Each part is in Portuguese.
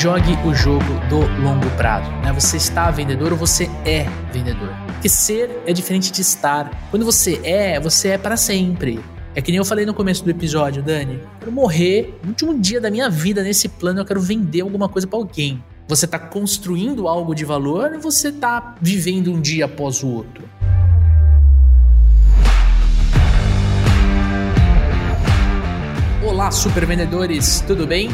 jogue o jogo do longo prazo. Né? Você está vendedor ou você é vendedor. Porque ser é diferente de estar. Quando você é, você é para sempre. É que nem eu falei no começo do episódio, Dani. Quero morrer no último dia da minha vida nesse plano, eu quero vender alguma coisa para alguém. Você está construindo algo de valor ou você está vivendo um dia após o outro? Olá, super vendedores, tudo bem?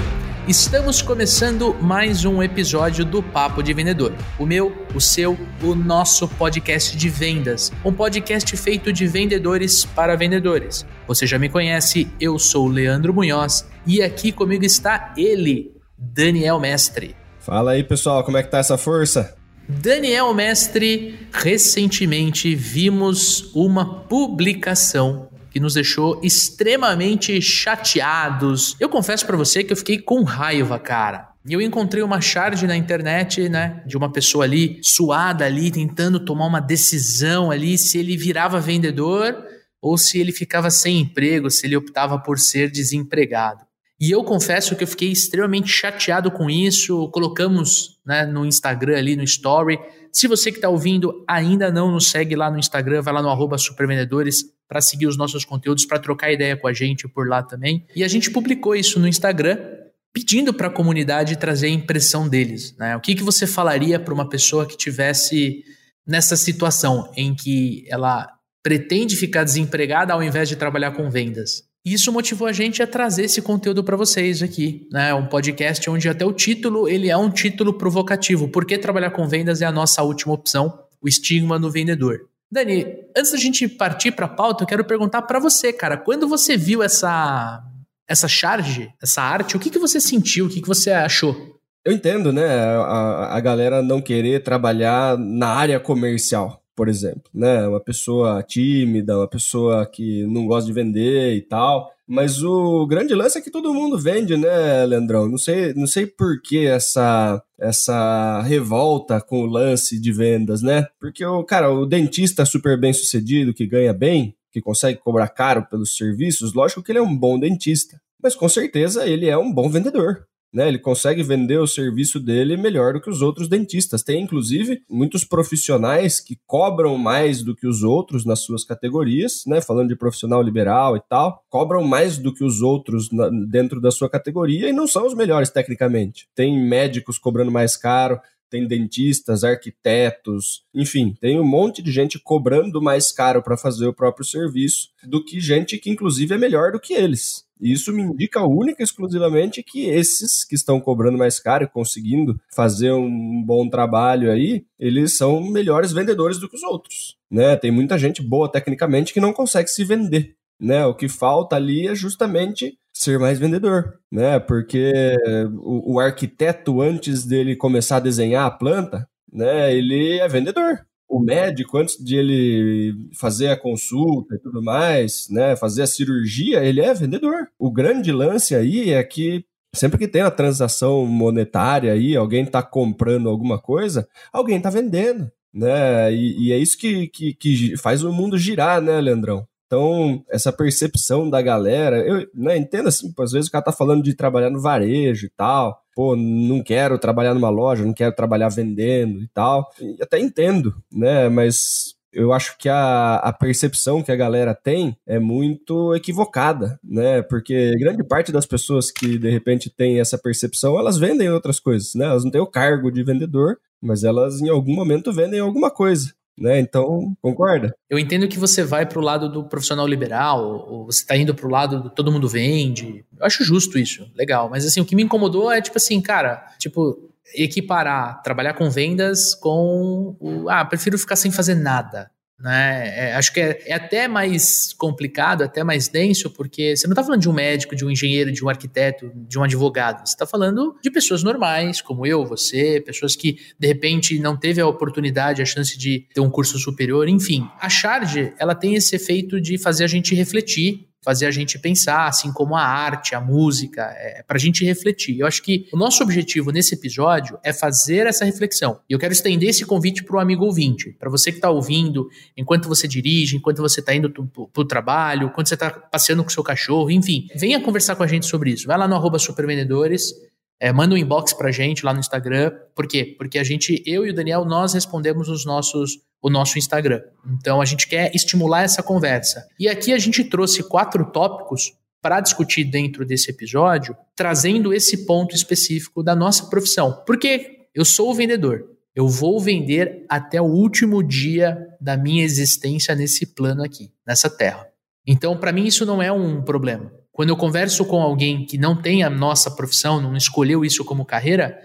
Estamos começando mais um episódio do Papo de Vendedor. O meu, o seu, o nosso podcast de vendas. Um podcast feito de vendedores para vendedores. Você já me conhece, eu sou o Leandro Munhoz e aqui comigo está ele, Daniel Mestre. Fala aí, pessoal, como é que tá essa força? Daniel Mestre, recentemente vimos uma publicação que nos deixou extremamente chateados. Eu confesso para você que eu fiquei com raiva, cara. E eu encontrei uma charge na internet, né, de uma pessoa ali suada ali tentando tomar uma decisão ali se ele virava vendedor ou se ele ficava sem emprego, se ele optava por ser desempregado. E eu confesso que eu fiquei extremamente chateado com isso. Colocamos né, no Instagram ali no Story. Se você que está ouvindo ainda não nos segue lá no Instagram, vai lá no arroba supervendedores para seguir os nossos conteúdos, para trocar ideia com a gente por lá também. E a gente publicou isso no Instagram, pedindo para a comunidade trazer a impressão deles. Né? O que, que você falaria para uma pessoa que tivesse nessa situação em que ela pretende ficar desempregada ao invés de trabalhar com vendas? Isso motivou a gente a trazer esse conteúdo para vocês aqui, né? Um podcast onde até o título ele é um título provocativo. Por que trabalhar com vendas é a nossa última opção? O estigma no vendedor. Dani, antes da gente partir para a pauta, eu quero perguntar para você, cara, quando você viu essa essa charge, essa arte, o que, que você sentiu, o que, que você achou? Eu entendo, né, a, a galera não querer trabalhar na área comercial, por exemplo, né, uma pessoa tímida, uma pessoa que não gosta de vender e tal, mas o grande lance é que todo mundo vende, né, Leandrão? Não sei, não sei por que essa, essa revolta com o lance de vendas, né? Porque o cara, o dentista super bem sucedido, que ganha bem, que consegue cobrar caro pelos serviços, lógico que ele é um bom dentista. Mas com certeza ele é um bom vendedor né? Ele consegue vender o serviço dele melhor do que os outros dentistas. Tem, inclusive, muitos profissionais que cobram mais do que os outros nas suas categorias, né? Falando de profissional liberal e tal, cobram mais do que os outros na, dentro da sua categoria e não são os melhores tecnicamente. Tem médicos cobrando mais caro, tem dentistas, arquitetos, enfim, tem um monte de gente cobrando mais caro para fazer o próprio serviço do que gente que, inclusive, é melhor do que eles. E isso me indica única e exclusivamente que esses que estão cobrando mais caro e conseguindo fazer um bom trabalho aí, eles são melhores vendedores do que os outros. Né? Tem muita gente boa tecnicamente que não consegue se vender. Né? O que falta ali é justamente ser mais vendedor, né? Porque o, o arquiteto, antes dele começar a desenhar a planta, né, ele é vendedor o médico, antes de ele fazer a consulta e tudo mais, né, fazer a cirurgia, ele é vendedor. O grande lance aí é que sempre que tem uma transação monetária aí, alguém está comprando alguma coisa, alguém está vendendo, né? E, e é isso que, que, que, faz o mundo girar, né, Leandrão? Então, essa percepção da galera, eu né, entendo assim, às vezes o cara tá falando de trabalhar no varejo e tal, pô, não quero trabalhar numa loja, não quero trabalhar vendendo e tal. E até entendo, né? Mas eu acho que a, a percepção que a galera tem é muito equivocada, né? Porque grande parte das pessoas que de repente têm essa percepção, elas vendem outras coisas, né? Elas não têm o cargo de vendedor, mas elas em algum momento vendem alguma coisa. Né? Então, concorda? Eu entendo que você vai para o lado do profissional liberal, ou você está indo para o lado do todo mundo vende. Eu acho justo isso, legal. Mas assim, o que me incomodou é tipo assim, cara, tipo, equiparar trabalhar com vendas com o. Ah, prefiro ficar sem fazer nada. Né? É, acho que é, é, até mais complicado, até mais denso, porque você não está falando de um médico, de um engenheiro, de um arquiteto, de um advogado. Você está falando de pessoas normais, como eu, você, pessoas que de repente não teve a oportunidade, a chance de ter um curso superior, enfim. A charge, ela tem esse efeito de fazer a gente refletir fazer a gente pensar, assim como a arte, a música, é, para a gente refletir. Eu acho que o nosso objetivo nesse episódio é fazer essa reflexão. E eu quero estender esse convite para o amigo ouvinte, para você que está ouvindo, enquanto você dirige, enquanto você está indo para o trabalho, enquanto você está passeando com o seu cachorro, enfim, venha conversar com a gente sobre isso. Vai lá no arroba supervendedores, É, manda um inbox pra gente lá no Instagram. Por quê? Porque a gente, eu e o Daniel, nós respondemos os nossos, o nosso Instagram. Então a gente quer estimular essa conversa. E aqui a gente trouxe quatro tópicos para discutir dentro desse episódio, trazendo esse ponto específico da nossa profissão. Porque eu sou o vendedor. Eu vou vender até o último dia da minha existência nesse plano aqui, nessa terra. Então, para mim, isso não é um problema. Quando eu converso com alguém que não tem a nossa profissão, não escolheu isso como carreira,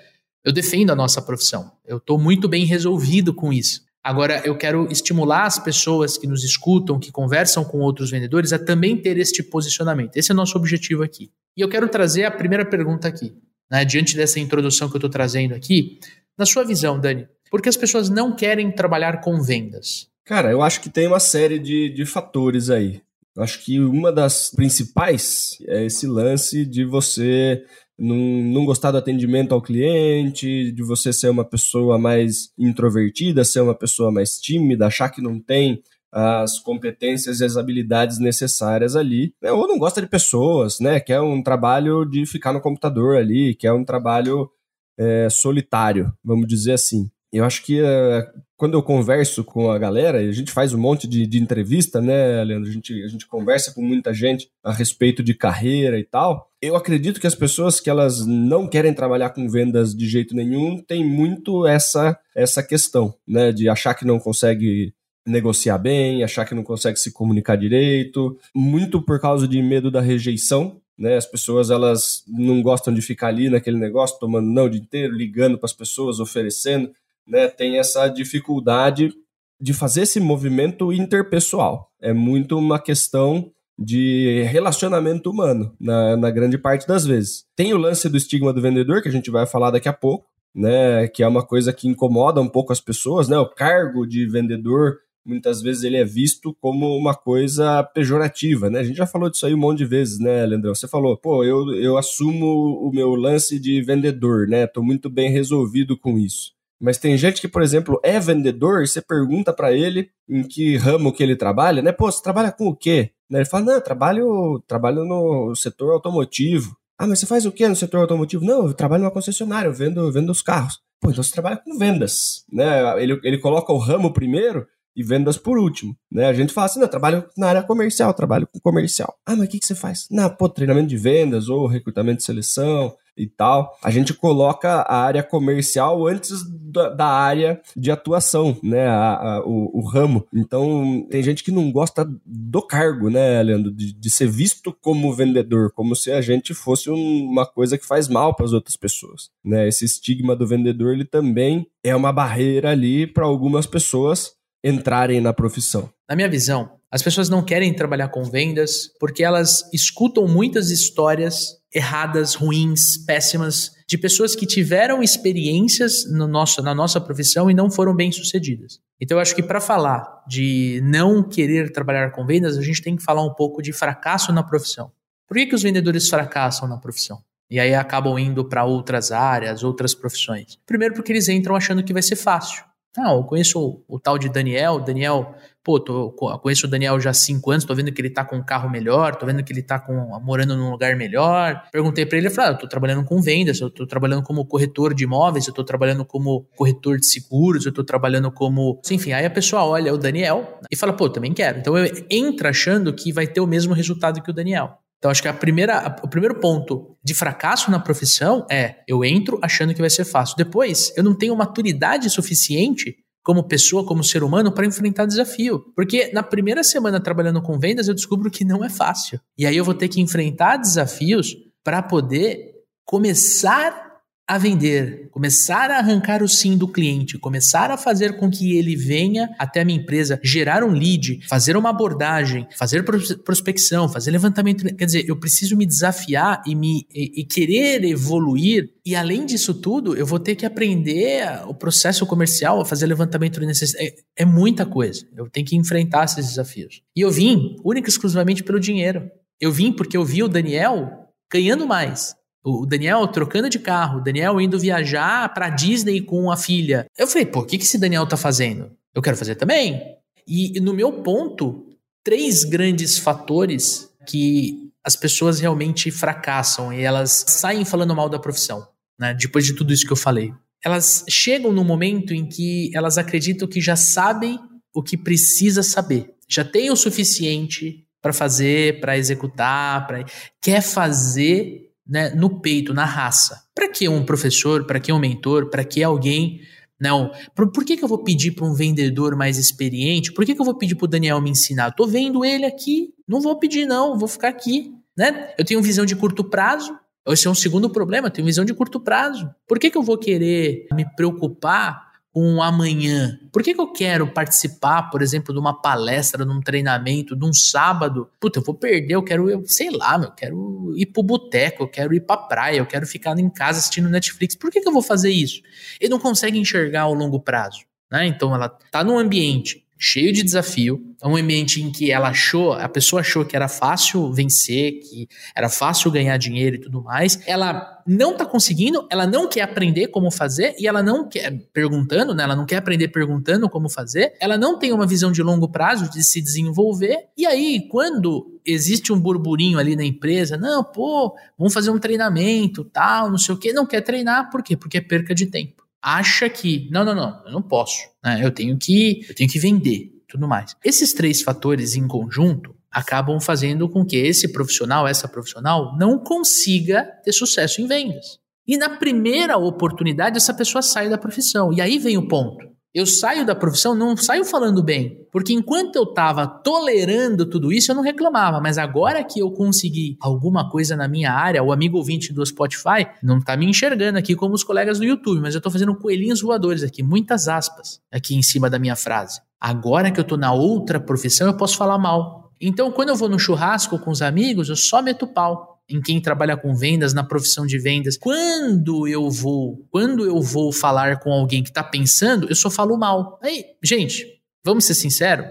eu defendo a nossa profissão. Eu estou muito bem resolvido com isso. Agora, eu quero estimular as pessoas que nos escutam, que conversam com outros vendedores, a também ter este posicionamento. Esse é o nosso objetivo aqui. E eu quero trazer a primeira pergunta aqui. Né? Diante dessa introdução que eu estou trazendo aqui, na sua visão, Dani, por que as pessoas não querem trabalhar com vendas? Cara, eu acho que tem uma série de, de fatores aí. Acho que uma das principais é esse lance de você não, gostar do atendimento ao cliente, de você ser uma pessoa mais introvertida, ser uma pessoa mais tímida, achar que não tem as competências e as habilidades necessárias ali, né? ou não gosta de pessoas, né? Quer um trabalho de ficar no computador ali, quer um trabalho é, solitário, vamos dizer assim. Eu acho que uh, quando eu converso com a galera, a gente faz um monte de, de entrevista, né, Leandro? A gente, a gente conversa com muita gente a respeito de carreira e tal. Eu acredito que as pessoas que elas não querem trabalhar com vendas de jeito nenhum têm muito essa, essa questão, né? De achar que não consegue negociar bem, achar que não consegue se comunicar direito, muito por causa de medo da rejeição, né? As pessoas elas não gostam de ficar ali naquele negócio tomando não o dia inteiro, ligando para as pessoas, oferecendo né, tem essa dificuldade de fazer esse movimento interpessoal. É muito uma questão de relacionamento humano, na, na grande parte das vezes. Tem o lance do estigma do vendedor, que a gente vai falar daqui a pouco, né, que é uma coisa que incomoda um pouco as pessoas, né, o cargo de vendedor muitas vezes ele é visto como uma coisa pejorativa, né? A gente já falou disso aí um monte de vezes, né, Leandrão? Você falou, pô, eu, eu assumo o meu lance de vendedor, né? Tô muito bem resolvido com isso. Mas tem gente que, por exemplo, é vendedor e você pergunta para ele em que ramo que ele trabalha, né? Pô, você trabalha com o quê? Ele fala, não, eu trabalho, trabalho no setor automotivo. Ah, mas você faz o quê no setor automotivo? Não, eu trabalho numa concessionária, eu vendo, vendo os carros. Pô, então você trabalha com vendas, né? Ele, ele coloca o ramo primeiro e vendas por último, né? A gente fala assim, não, eu trabalho na área comercial, trabalho com comercial. Ah, mas o que, que você faz? Não, pô, treinamento de vendas ou recrutamento de seleção, e tal, a gente coloca a área comercial antes da, da área de atuação, né? A, a, o, o, ramo. Então, tem gente que não gosta do cargo, né, Leandro? De, de ser visto como vendedor, como se a gente fosse um, uma coisa que faz mal para as outras pessoas, né? Esse estigma do vendedor, ele também é uma barreira ali para algumas pessoas entrarem na profissão. Na minha visão, as pessoas não querem trabalhar com vendas porque elas escutam muitas histórias erradas, ruins, péssimas, de pessoas que tiveram experiências no nosso, na nossa profissão e não foram bem sucedidas. Então, eu acho que para falar de não querer trabalhar com vendas, a gente tem que falar um pouco de fracasso na profissão. Por que, que os vendedores fracassam na profissão? E aí acabam indo para outras áreas, outras profissões. Primeiro, porque eles entram achando que vai ser fácil. Não, eu conheço o, o tal de Daniel. Daniel, pô, tô, conheço o Daniel já há cinco anos, tô vendo que ele tá com um carro melhor, tô vendo que ele tá com, morando num lugar melhor. Perguntei para ele, ele falou, ah, eu tô trabalhando com vendas, eu tô trabalhando como corretor de imóveis, eu tô trabalhando como corretor de seguros, eu tô trabalhando como... Enfim, aí a pessoa olha o Daniel e fala, pô, também quero. Então eu entra achando que vai ter o mesmo resultado que o Daniel. Então, acho que a primeira, o primeiro ponto de fracasso na profissão é eu entro achando que vai ser fácil. Depois, eu não tenho maturidade suficiente como pessoa, como ser humano, para enfrentar desafio. Porque na primeira semana trabalhando com vendas, eu descubro que não é fácil. E aí eu vou ter que enfrentar desafios para poder começar a vender, começar a arrancar o sim do cliente, começar a fazer com que ele venha até a minha empresa, gerar um lead, fazer uma abordagem, fazer prospecção, fazer levantamento. Quer dizer, eu preciso me desafiar e me e, e querer evoluir. E além disso tudo, eu vou ter que aprender o processo comercial, a fazer levantamento de necessidade. É, é muita coisa. Eu tenho que enfrentar esses desafios. E eu vim única e exclusivamente pelo dinheiro. Eu vim porque eu vi o Daniel ganhando mais o Daniel trocando de carro, o Daniel indo viajar para Disney com a filha. Eu falei, pô, o que, que esse Daniel tá fazendo? Eu quero fazer também. E no meu ponto, três grandes fatores que as pessoas realmente fracassam e elas saem falando mal da profissão. né, depois de tudo isso que eu falei. Elas chegam no momento em que elas acreditam que já sabem o que precisa saber, já tem o suficiente para fazer, para executar, para quer fazer né, no peito, na raça. Para que um professor, para que um mentor, para que alguém não, por, por, que, que eu vou pedir para um vendedor mais experiente? Por que, que eu vou pedir para o Daniel me ensinar? Eu tô vendo ele aqui, não vou pedir não, vou ficar aqui, né? Eu tenho visão de curto prazo, esse é um segundo problema, eu tenho visão de curto prazo. Por que, que eu vou querer me preocupar com amanhã? Por que, que eu quero participar, por exemplo, de uma palestra, de um treinamento, de um sábado? Puta, eu vou perder, eu quero, eu, sei lá, eu quero ir pro boteco, eu quero ir pra praia, eu quero ficar em casa assistindo Netflix. Por que, que eu vou fazer isso? Ele não consegue enxergar ao longo prazo. Né? Então ela tá num ambiente cheio de desafio, é um ambiente em que ela achou, a pessoa achou que era fácil vencer, que era fácil ganhar dinheiro e tudo mais. Ela não tá conseguindo, ela não quer aprender como fazer e ela não quer perguntando, né? Ela não quer aprender perguntando como fazer. Ela não tem uma visão de longo prazo de se desenvolver. E aí, quando existe um burburinho ali na empresa, não, pô, vamos fazer um treinamento, tal, não sei o quê, não quer treinar, por quê? Porque é perca de tempo acha que não, não, não, eu não posso, né? Eu tenho que, eu tenho que vender, tudo mais. Esses três fatores em conjunto acabam fazendo com que esse profissional, essa profissional, não consiga ter sucesso em vendas. E na primeira oportunidade, essa pessoa sai da profissão. E aí vem o ponto. Eu saio da profissão, não saio falando bem. Porque enquanto eu estava tolerando tudo isso, eu não reclamava. Mas agora que eu consegui alguma coisa na minha área, o amigo ouvinte do Spotify não está me enxergando aqui como os colegas do YouTube, mas eu estou fazendo coelhinhos voadores aqui, muitas aspas aqui em cima da minha frase. Agora que eu estou na outra profissão, eu posso falar mal. Então, quando eu vou no churrasco com os amigos, eu só meto pau em quem trabalha com vendas, na profissão de vendas. Quando eu vou, quando eu vou falar com alguém que está pensando, eu só falo mal. Aí, gente, vamos ser sinceros,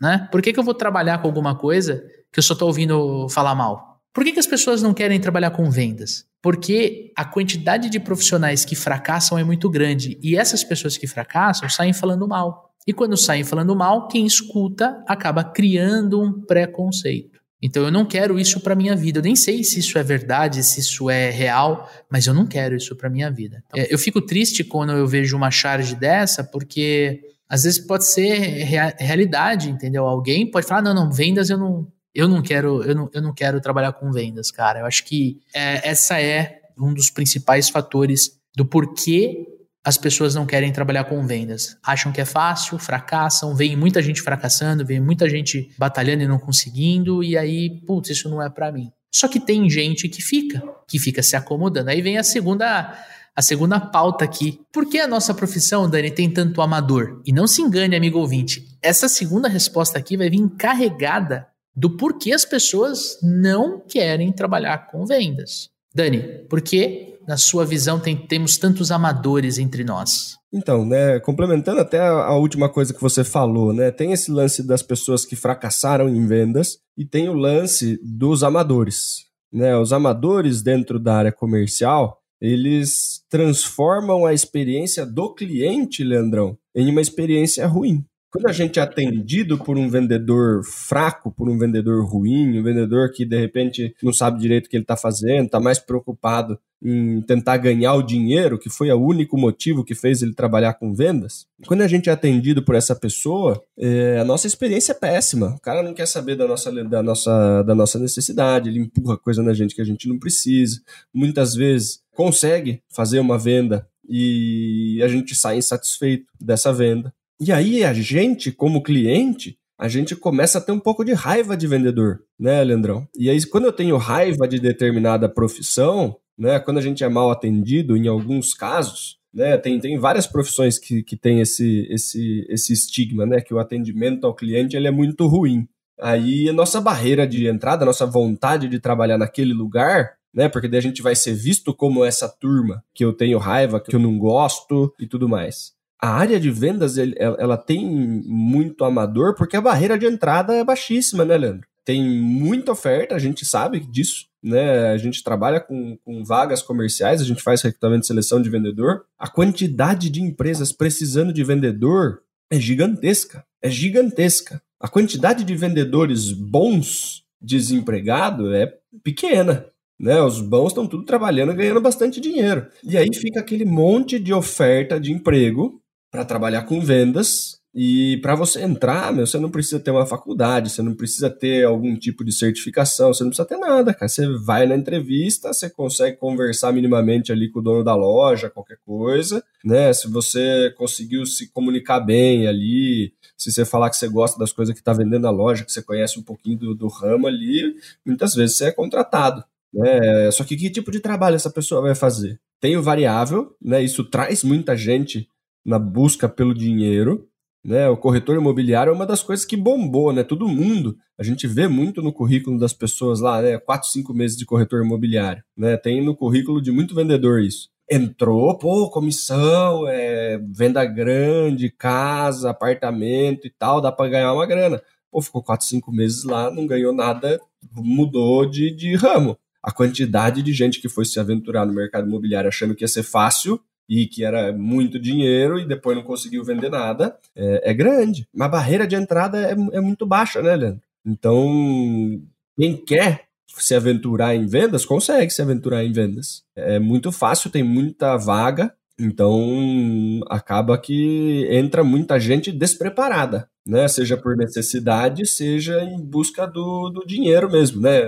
né? Por que, que eu vou trabalhar com alguma coisa que eu só estou ouvindo falar mal? Por que, que as pessoas não querem trabalhar com vendas? Porque a quantidade de profissionais que fracassam é muito grande e essas pessoas que fracassam saem falando mal. E quando saem falando mal, quem escuta acaba criando um preconceito. Então eu não quero isso para minha vida. Eu nem sei se isso é verdade, se isso é real, mas eu não quero isso para minha vida. Então, eu fico triste quando eu vejo uma charge dessa, porque às vezes pode ser rea realidade, entendeu? Alguém pode falar: "Não, não, vendas eu não eu não quero, eu não, eu não quero trabalhar com vendas, cara". Eu acho que é, essa é um dos principais fatores do porquê as pessoas não querem trabalhar com vendas. Acham que é fácil, fracassam, vem muita gente fracassando, vem muita gente batalhando e não conseguindo, e aí, putz, isso não é para mim. Só que tem gente que fica, que fica se acomodando. Aí vem a segunda a segunda pauta aqui. Por que a nossa profissão, Dani, tem tanto amador? E não se engane, amigo ouvinte. Essa segunda resposta aqui vai vir carregada do porquê as pessoas não querem trabalhar com vendas. Dani, por que na sua visão, tem, temos tantos amadores entre nós? Então, né, complementando até a, a, última coisa que você falou, né, tem esse lance das pessoas que fracassaram em vendas e tem o lance dos amadores, né, os amadores dentro da área comercial, eles transformam a experiência do cliente, Leandrão, em uma experiência ruim. Quando a gente é atendido por um vendedor fraco, por um vendedor ruim, um vendedor que de repente não sabe direito o que ele está fazendo, está mais preocupado em tentar ganhar o dinheiro, que foi o único motivo que fez ele trabalhar com vendas. Quando a gente é atendido por essa pessoa, é, a nossa experiência é péssima. O cara não quer saber da nossa, da, nossa, da nossa necessidade, ele empurra coisa na gente que a gente não precisa. Muitas vezes consegue fazer uma venda e a gente sai insatisfeito dessa venda. E aí a gente, como cliente, a gente começa a ter um pouco de raiva de vendedor, né, Leandrão? E aí, quando eu tenho raiva de determinada profissão, né, quando a gente é mal atendido, em alguns casos, né, tem, tem várias profissões que, que tem esse, esse, esse estigma, né, que o atendimento ao cliente ele é muito ruim. Aí a nossa barreira de entrada, a nossa vontade de trabalhar naquele lugar, né, porque daí a gente vai ser visto como essa turma que eu tenho raiva, que eu não gosto e tudo mais a área de vendas ela tem muito amador porque a barreira de entrada é baixíssima, né, Leandro? Tem muita oferta, a gente sabe disso, né? A gente trabalha com, com vagas comerciais, a gente faz recrutamento e seleção de vendedor. A quantidade de empresas precisando de vendedor é gigantesca, é gigantesca. A quantidade de vendedores bons desempregado é pequena. né? Os bons estão tudo trabalhando ganhando bastante dinheiro. E aí fica aquele monte de oferta de emprego para trabalhar com vendas. E para você entrar, meu, você não precisa ter uma faculdade, você não precisa ter algum tipo de certificação, você não precisa ter nada, cara. Você vai na entrevista, você consegue conversar minimamente ali com o dono da loja, qualquer coisa, né? Se você conseguiu se comunicar bem ali, se você falar que você gosta das coisas que está vendendo na loja, que você conhece um pouquinho do, do ramo ali, muitas vezes você é contratado. Né? Só que que tipo de trabalho essa pessoa vai fazer? Tem o variável, né? Isso traz muita gente na busca pelo dinheiro. Né? O corretor imobiliário é uma das coisas que bombou, né? Todo mundo, a gente vê muito no currículo das pessoas lá, né? Quatro, cinco meses de corretor imobiliário, né? Tem no currículo de muito vendedor isso. Entrou, pô, comissão, é, venda grande, casa, apartamento e tal, dá para ganhar uma grana. Pô, ficou quatro, cinco meses lá, não ganhou nada, mudou de, de ramo a quantidade de gente que foi se aventurar no mercado imobiliário achando que ia ser fácil e que era muito dinheiro e depois não conseguiu vender nada, é, é grande. Mas a barreira de entrada é, é muito baixa, né, Leandro? Então, quem quer se aventurar em vendas, consegue se aventurar em vendas. É muito fácil, tem muita vaga, então acaba que entra muita gente despreparada, né? Seja por necessidade, seja em busca do, do dinheiro mesmo, né?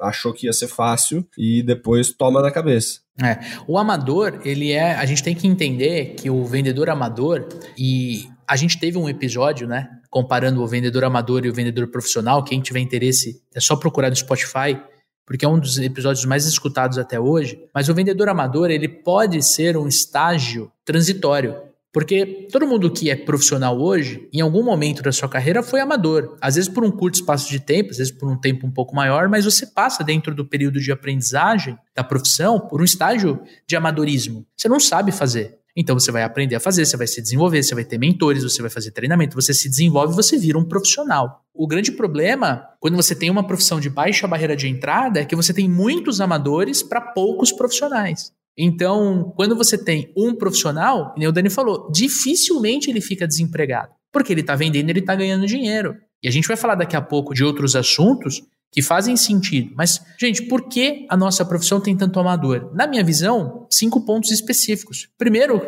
Achou que ia ser fácil e depois toma na cabeça. É, o amador, ele é. A gente tem que entender que o vendedor amador, e a gente teve um episódio, né? Comparando o vendedor amador e o vendedor profissional. Quem tiver interesse, é só procurar no Spotify, porque é um dos episódios mais escutados até hoje. Mas o vendedor amador, ele pode ser um estágio transitório. Porque todo mundo que é profissional hoje, em algum momento da sua carreira, foi amador. Às vezes por um curto espaço de tempo, às vezes por um tempo um pouco maior, mas você passa dentro do período de aprendizagem da profissão por um estágio de amadorismo. Você não sabe fazer. Então você vai aprender a fazer, você vai se desenvolver, você vai ter mentores, você vai fazer treinamento, você se desenvolve, você vira um profissional. O grande problema, quando você tem uma profissão de baixa barreira de entrada, é que você tem muitos amadores para poucos profissionais. Então, quando você tem um profissional, como o Dani falou, dificilmente ele fica desempregado. Porque ele está vendendo, ele está ganhando dinheiro. E a gente vai falar daqui a pouco de outros assuntos que fazem sentido. Mas, gente, por que a nossa profissão tem tanto amador? Na minha visão, cinco pontos específicos. Primeiro,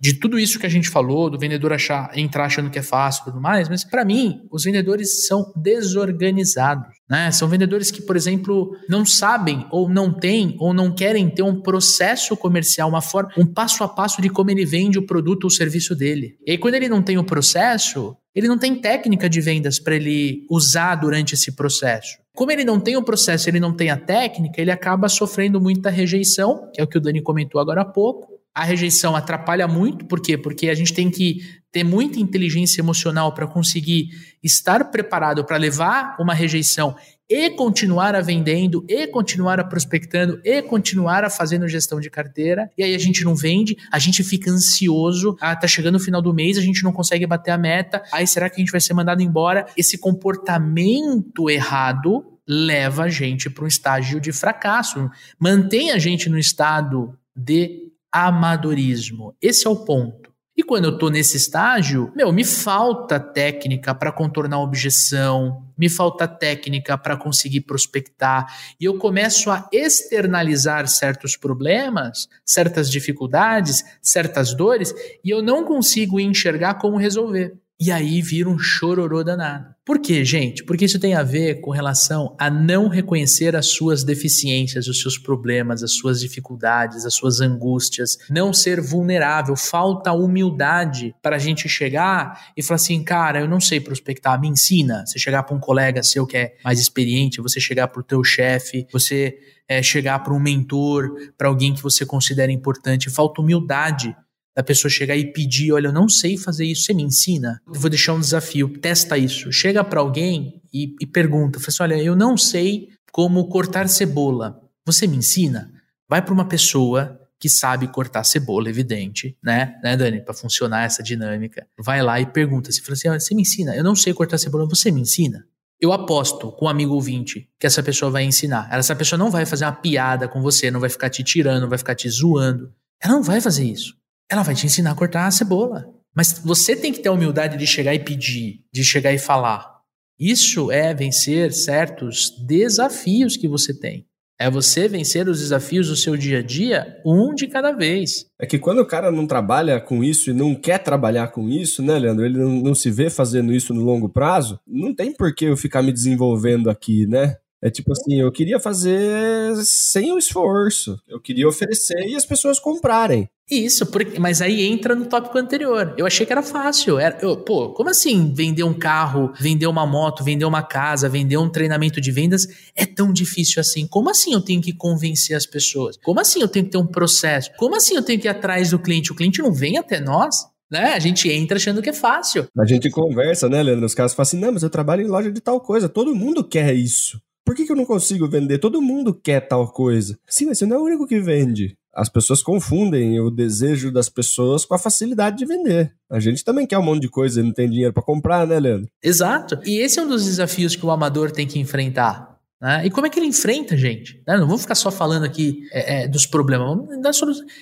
de tudo isso que a gente falou, do vendedor achar, entrar achando que é fácil e tudo mais, mas para mim, os vendedores são desorganizados. Né? São vendedores que, por exemplo, não sabem ou não têm ou não querem ter um processo comercial, uma forma, um passo a passo de como ele vende o produto ou serviço dele. E aí, quando ele não tem o processo, ele não tem técnica de vendas para ele usar durante esse processo. Como ele não tem o processo, ele não tem a técnica, ele acaba sofrendo muita rejeição, que é o que o Dani comentou agora há pouco a rejeição atrapalha muito, por quê? Porque a gente tem que ter muita inteligência emocional para conseguir estar preparado para levar uma rejeição e continuar a vendendo, e continuar a prospectando, e continuar a fazendo gestão de carteira. E aí a gente não vende, a gente fica ansioso, ah, tá chegando o final do mês, a gente não consegue bater a meta, aí será que a gente vai ser mandado embora? Esse comportamento errado leva a gente para um estágio de fracasso, mantém a gente no estado de amadorismo. Esse é o ponto. E quando eu tô nesse estágio, meu, me falta técnica para contornar a objeção, me falta técnica para conseguir prospectar, e eu começo a externalizar certos problemas, certas dificuldades, certas dores, e eu não consigo enxergar como resolver. E aí vira um chororô danado. Por quê, gente? Porque isso tem a ver com relação a não reconhecer as suas deficiências, os seus problemas, as suas dificuldades, as suas angústias, não ser vulnerável, falta humildade para a gente chegar e falar assim, cara, eu não sei prospectar, me ensina. Você chegar para um colega seu que é mais experiente, você chegar para o teu chefe, você é, chegar para um mentor, para alguém que você considera importante, falta humildade da pessoa chegar e pedir, olha, eu não sei fazer isso, você me ensina? Eu vou deixar um desafio, testa isso. Chega para alguém e, e pergunta, fala assim, olha, eu não sei como cortar cebola, você me ensina? Vai para uma pessoa que sabe cortar cebola, evidente, né, né, Dani, para funcionar essa dinâmica. Vai lá e pergunta, se fala assim, olha, você me ensina? Eu não sei cortar cebola, você me ensina? Eu aposto com um amigo ouvinte que essa pessoa vai ensinar. Essa pessoa não vai fazer uma piada com você, não vai ficar te tirando, não vai ficar te zoando. Ela não vai fazer isso ela vai te ensinar a cortar a cebola. Mas você tem que ter a humildade de chegar e pedir, de chegar e falar. Isso é vencer certos desafios que você tem. É você vencer os desafios do seu dia a dia, um de cada vez. É que quando o cara não trabalha com isso e não quer trabalhar com isso, né, Leandro? Ele não, não se vê fazendo isso no longo prazo, não tem por que eu ficar me desenvolvendo aqui, né? É tipo assim, eu queria fazer sem o esforço. Eu queria oferecer e as pessoas comprarem. Isso, porque, mas aí entra no tópico anterior. Eu achei que era fácil. Era, eu, pô, como assim vender um carro, vender uma moto, vender uma casa, vender um treinamento de vendas é tão difícil assim? Como assim eu tenho que convencer as pessoas? Como assim eu tenho que ter um processo? Como assim eu tenho que ir atrás do cliente? O cliente não vem até nós? Né? A gente entra achando que é fácil. A gente conversa, né, Leandro? Os caras falam assim: não, mas eu trabalho em loja de tal coisa. Todo mundo quer isso. Por que, que eu não consigo vender? Todo mundo quer tal coisa. Sim, mas você não é o único que vende. As pessoas confundem o desejo das pessoas com a facilidade de vender. A gente também quer um monte de coisa e não tem dinheiro para comprar, né, Leandro? Exato. E esse é um dos desafios que o amador tem que enfrentar. Né? E como é que ele enfrenta, gente? Né? Não vamos ficar só falando aqui é, é, dos problemas.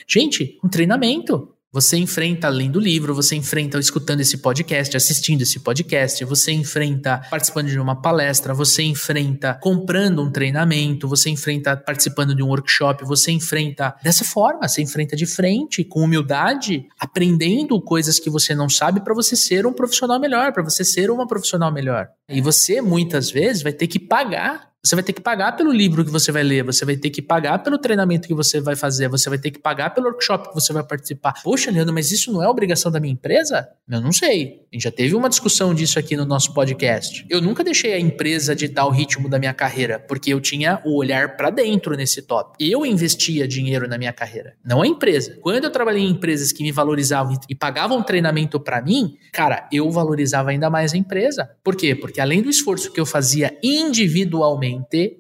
Gente, um treinamento. Você enfrenta lendo livro, você enfrenta escutando esse podcast, assistindo esse podcast, você enfrenta participando de uma palestra, você enfrenta comprando um treinamento, você enfrenta participando de um workshop, você enfrenta dessa forma, você enfrenta de frente, com humildade, aprendendo coisas que você não sabe para você ser um profissional melhor, para você ser uma profissional melhor. E você muitas vezes vai ter que pagar você vai ter que pagar pelo livro que você vai ler, você vai ter que pagar pelo treinamento que você vai fazer, você vai ter que pagar pelo workshop que você vai participar. Poxa, Leandro, mas isso não é obrigação da minha empresa? Eu não sei. A gente já teve uma discussão disso aqui no nosso podcast. Eu nunca deixei a empresa ditar o ritmo da minha carreira, porque eu tinha o olhar para dentro nesse tópico. Eu investia dinheiro na minha carreira, não a empresa. Quando eu trabalhei em empresas que me valorizavam e pagavam treinamento para mim, cara, eu valorizava ainda mais a empresa. Por quê? Porque além do esforço que eu fazia individualmente,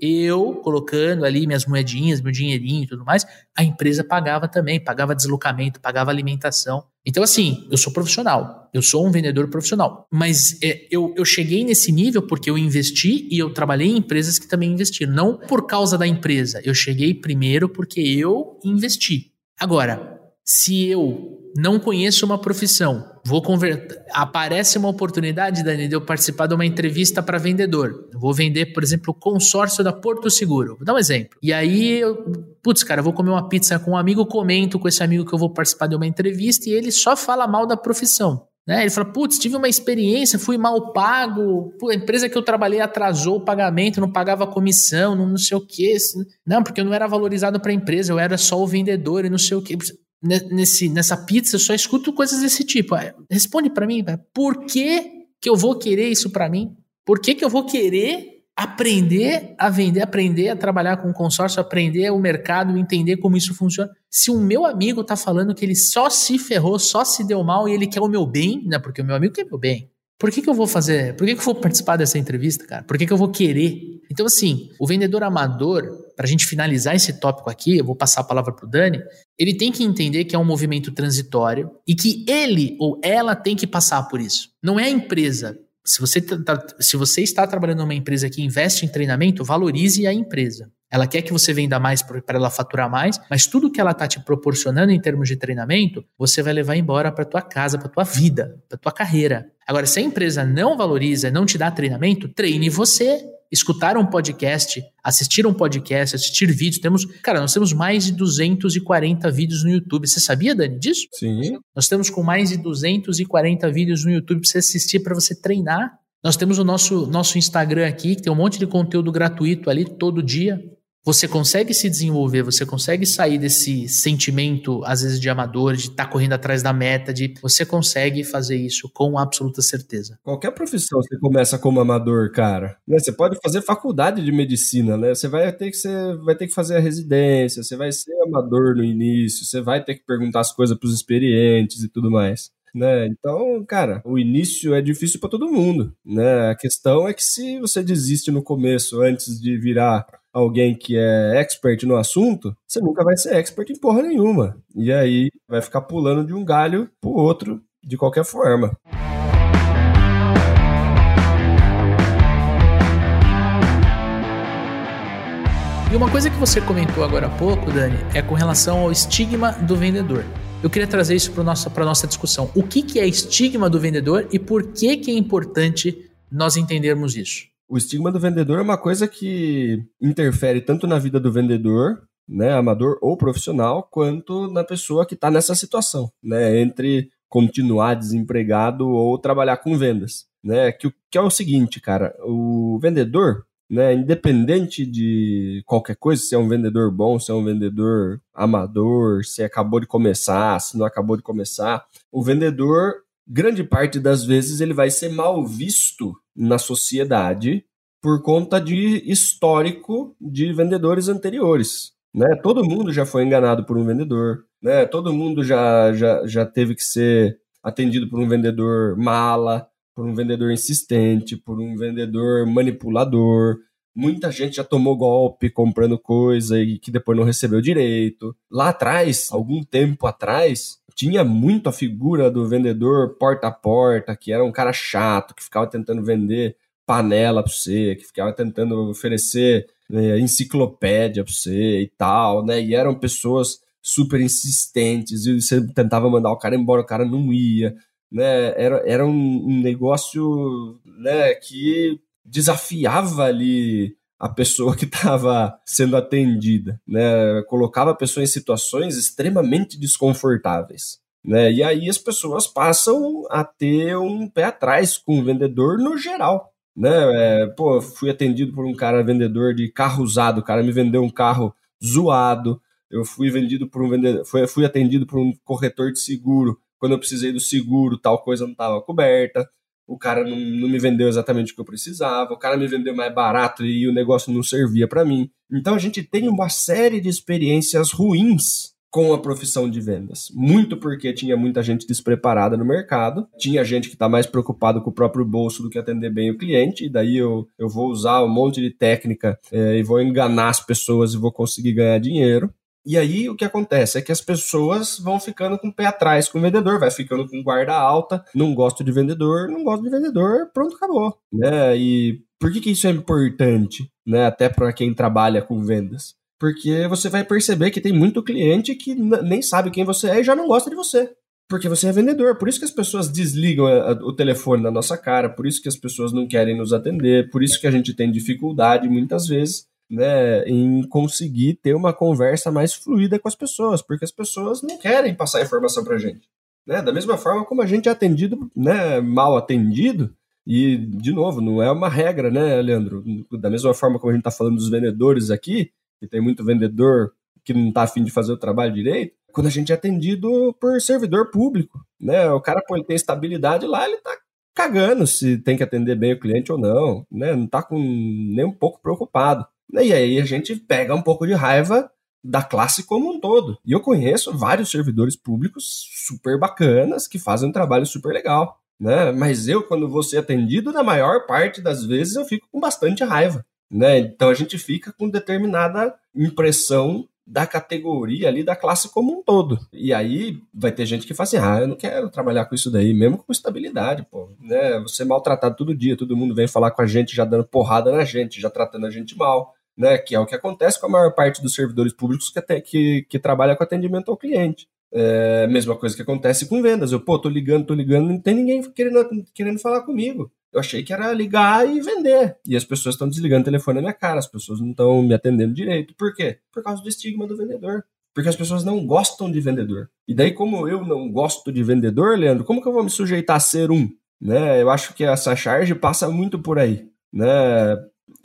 eu colocando ali minhas moedinhas, meu dinheirinho e tudo mais, a empresa pagava também, pagava deslocamento, pagava alimentação. Então, assim, eu sou profissional, eu sou um vendedor profissional, mas é, eu, eu cheguei nesse nível porque eu investi e eu trabalhei em empresas que também investiram, não por causa da empresa, eu cheguei primeiro porque eu investi. Agora, se eu não conheço uma profissão, vou converter. Aparece uma oportunidade, Dani, de eu participar de uma entrevista para vendedor. vou vender, por exemplo, o consórcio da Porto Seguro. Vou dar um exemplo. E aí, eu, putz, cara, eu vou comer uma pizza com um amigo, comento com esse amigo que eu vou participar de uma entrevista e ele só fala mal da profissão. Né? Ele fala, putz, tive uma experiência, fui mal pago, a empresa que eu trabalhei atrasou o pagamento, não pagava comissão, não, não sei o quê. Não, porque eu não era valorizado para a empresa, eu era só o vendedor e não sei o quê nesse, nessa pizza, eu só escuto coisas desse tipo. Ah, responde para mim, por que, que eu vou querer isso para mim? Por que, que eu vou querer aprender a vender, aprender a trabalhar com consórcio, aprender o mercado, entender como isso funciona? Se o meu amigo tá falando que ele só se ferrou, só se deu mal e ele quer o meu bem, né? Porque o meu amigo quer meu bem. Por que, que eu vou fazer? Por que, que eu vou participar dessa entrevista, cara? Por que, que eu vou querer? Então, assim, o vendedor amador, para a gente finalizar esse tópico aqui, eu vou passar a palavra para o Dani, ele tem que entender que é um movimento transitório e que ele ou ela tem que passar por isso. Não é a empresa. Se você, tá, tá se você está trabalhando numa empresa que investe em treinamento, valorize a empresa. Ela quer que você venda mais para ela faturar mais, mas tudo que ela está te proporcionando em termos de treinamento, você vai levar embora para tua casa, para tua vida, para tua carreira. Agora, se a empresa não valoriza, não te dá treinamento, treine você. Escutar um podcast, assistir um podcast, assistir vídeos. Temos, cara, nós temos mais de 240 vídeos no YouTube. Você sabia, Dani, disso? Sim. Nós temos com mais de 240 vídeos no YouTube para você assistir, para você treinar. Nós temos o nosso, nosso Instagram aqui, que tem um monte de conteúdo gratuito ali todo dia você consegue se desenvolver, você consegue sair desse sentimento, às vezes, de amador, de estar tá correndo atrás da meta, de você consegue fazer isso com absoluta certeza. Qualquer profissão você começa como amador, cara. Né? Você pode fazer faculdade de medicina, né? Você vai ter que ser, vai ter que fazer a residência, você vai ser amador no início, você vai ter que perguntar as coisas para os experientes e tudo mais. Né? Então, cara, o início é difícil para todo mundo, né? A questão é que se você desiste no começo antes de virar alguém que é expert no assunto, você nunca vai ser expert em porra nenhuma. E aí vai ficar pulando de um galho pro outro de qualquer forma. E uma coisa que você comentou agora há pouco, Dani, é com relação ao estigma do vendedor. Eu queria trazer isso para a nossa, nossa discussão. O que, que é estigma do vendedor e por que, que é importante nós entendermos isso? O estigma do vendedor é uma coisa que interfere tanto na vida do vendedor, né, amador ou profissional, quanto na pessoa que está nessa situação, né, entre continuar desempregado ou trabalhar com vendas, né, que, que é o seguinte, cara, o vendedor, né, independente de qualquer coisa, se é um vendedor bom, se é um vendedor amador, se acabou de começar, se não acabou de começar, o vendedor grande parte das vezes ele vai ser mal visto na sociedade por conta de histórico de vendedores anteriores. Né? Todo mundo já foi enganado por um vendedor, né? todo mundo já, já, já teve que ser atendido por um vendedor mala, por um vendedor insistente, por um vendedor manipulador. Muita gente já tomou golpe comprando coisa e que depois não recebeu direito. Lá atrás, algum tempo atrás, tinha muito a figura do vendedor porta a porta, que era um cara chato, que ficava tentando vender panela para você, que ficava tentando oferecer né, enciclopédia para você e tal, né? E eram pessoas super insistentes e você tentava mandar o cara embora, o cara não ia, né? Era, era um, negócio, né, que desafiava ali a pessoa que estava sendo atendida, né? Colocava a pessoa em situações extremamente desconfortáveis. Né? E aí as pessoas passam a ter um pé atrás com o vendedor no geral. Né? É, pô, fui atendido por um cara vendedor de carro usado, o cara me vendeu um carro zoado. Eu fui vendido por um vendedor, fui, fui atendido por um corretor de seguro. Quando eu precisei do seguro, tal coisa não estava coberta o cara não, não, me vendeu exatamente o que eu precisava, o cara me vendeu mais barato e o negócio não servia para mim. Então a gente tem uma série de experiências ruins com a profissão de vendas. Muito porque tinha muita gente despreparada no mercado, tinha gente que está mais preocupado com o próprio bolso do que atender bem o cliente, e daí eu, eu vou usar um monte de técnica é, e vou enganar as pessoas e vou conseguir ganhar dinheiro. E aí o que acontece é que as pessoas vão ficando com o pé atrás com o vendedor, vai ficando com guarda alta, não gosto de vendedor, não gosto de vendedor, pronto, acabou. Né? E por que, que isso é importante, né? Até para quem trabalha com vendas? Porque você vai perceber que tem muito cliente que nem sabe quem você é e já não gosta de você. Porque você é vendedor. Por isso que as pessoas desligam a, o telefone na nossa cara, por isso que as pessoas não querem nos atender, por isso que a gente tem dificuldade muitas vezes né, em conseguir ter uma conversa mais fluida com as pessoas, porque as pessoas não querem passar informação para a gente. Né? Da mesma forma como a gente é atendido, né, mal atendido, e, de novo, não é uma regra, né, Leandro? Da mesma forma como a gente está falando dos vendedores aqui, que tem muito vendedor que não está afim de fazer o trabalho direito, quando a gente é atendido por servidor público, né? O cara, pô, ele tem estabilidade lá, ele está cagando se tem que atender bem o cliente ou não, né? Não está nem um pouco preocupado. E aí a gente pega um pouco de raiva da classe como um todo. E eu conheço vários servidores públicos super bacanas que fazem um trabalho super legal. Né? Mas eu, quando vou ser atendido, na maior parte das vezes eu fico com bastante raiva. Né? Então a gente fica com determinada impressão da categoria ali da classe como um todo. E aí vai ter gente que fala assim: ah, eu não quero trabalhar com isso daí, mesmo com estabilidade, pô. Né? Você é maltratado todo dia, todo mundo vem falar com a gente já dando porrada na gente, já tratando a gente mal né, que é o que acontece com a maior parte dos servidores públicos que, até, que, que trabalha com atendimento ao cliente. É, mesma coisa que acontece com vendas. Eu, pô, tô ligando, tô ligando, não tem ninguém querendo, querendo falar comigo. Eu achei que era ligar e vender. E as pessoas estão desligando o telefone na minha cara, as pessoas não estão me atendendo direito. Por quê? Por causa do estigma do vendedor. Porque as pessoas não gostam de vendedor. E daí, como eu não gosto de vendedor, Leandro, como que eu vou me sujeitar a ser um? Né? Eu acho que essa charge passa muito por aí. Né?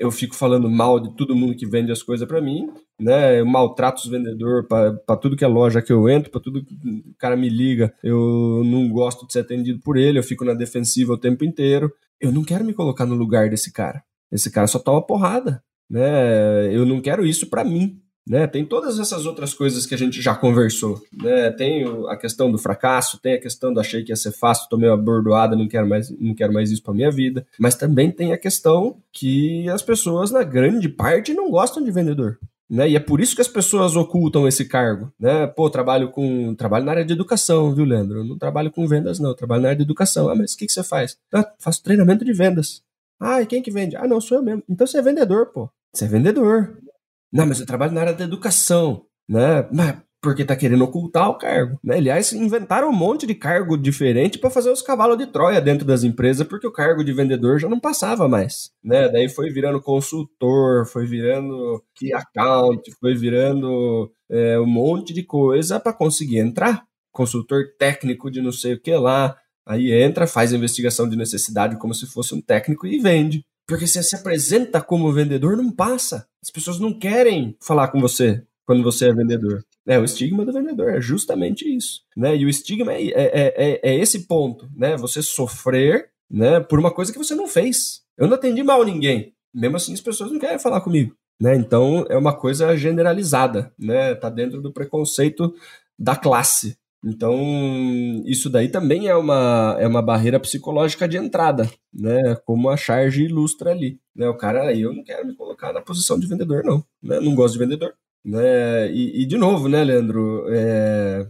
Eu fico falando mal de todo mundo que vende as coisas para mim, né? Eu maltrato os vendedores para tudo que é loja que eu entro, para tudo que o cara me liga, eu não gosto de ser atendido por ele, eu fico na defensiva o tempo inteiro. Eu não quero me colocar no lugar desse cara. Esse cara só toma porrada, né? Eu não quero isso para mim. Né? Tem todas essas outras coisas que a gente já conversou. Né? Tem a questão do fracasso, tem a questão do achei que ia ser fácil, tomei uma bordoada, não quero mais, não quero mais isso para minha vida. Mas também tem a questão que as pessoas, na grande parte, não gostam de vendedor. Né? E é por isso que as pessoas ocultam esse cargo. Né? Pô, trabalho com. Trabalho na área de educação, viu, Leandro? Eu não trabalho com vendas, não, eu trabalho na área de educação. Ah, mas o que, que você faz? Ah, faço treinamento de vendas. Ah, e quem que vende? Ah, não, sou eu mesmo. Então você é vendedor, pô. Você é vendedor. Não, mas eu trabalho na área da educação, né? Mas, porque tá querendo ocultar o cargo. Né? Aliás, inventaram um monte de cargo diferente para fazer os cavalos de Troia dentro das empresas, porque o cargo de vendedor já não passava mais. Né? Daí foi virando consultor, foi virando key account, foi virando é, um monte de coisa para conseguir entrar. Consultor técnico de não sei o que lá. Aí entra, faz a investigação de necessidade como se fosse um técnico e vende. Porque você se apresenta como vendedor, não passa. As pessoas não querem falar com você quando você é vendedor. É o estigma do vendedor, é justamente isso. Né? E o estigma é, é, é, é esse ponto, né? Você sofrer né, por uma coisa que você não fez. Eu não atendi mal ninguém. Mesmo assim, as pessoas não querem falar comigo. Né? Então, é uma coisa generalizada. Né? Tá dentro do preconceito da classe. Então, isso daí também é uma, é uma barreira psicológica de entrada, né? Como a charge ilustra ali. Né? O cara, aí eu não quero me colocar na posição de vendedor, não. Né? Não gosto de vendedor. Né? E, e de novo, né, Leandro? É,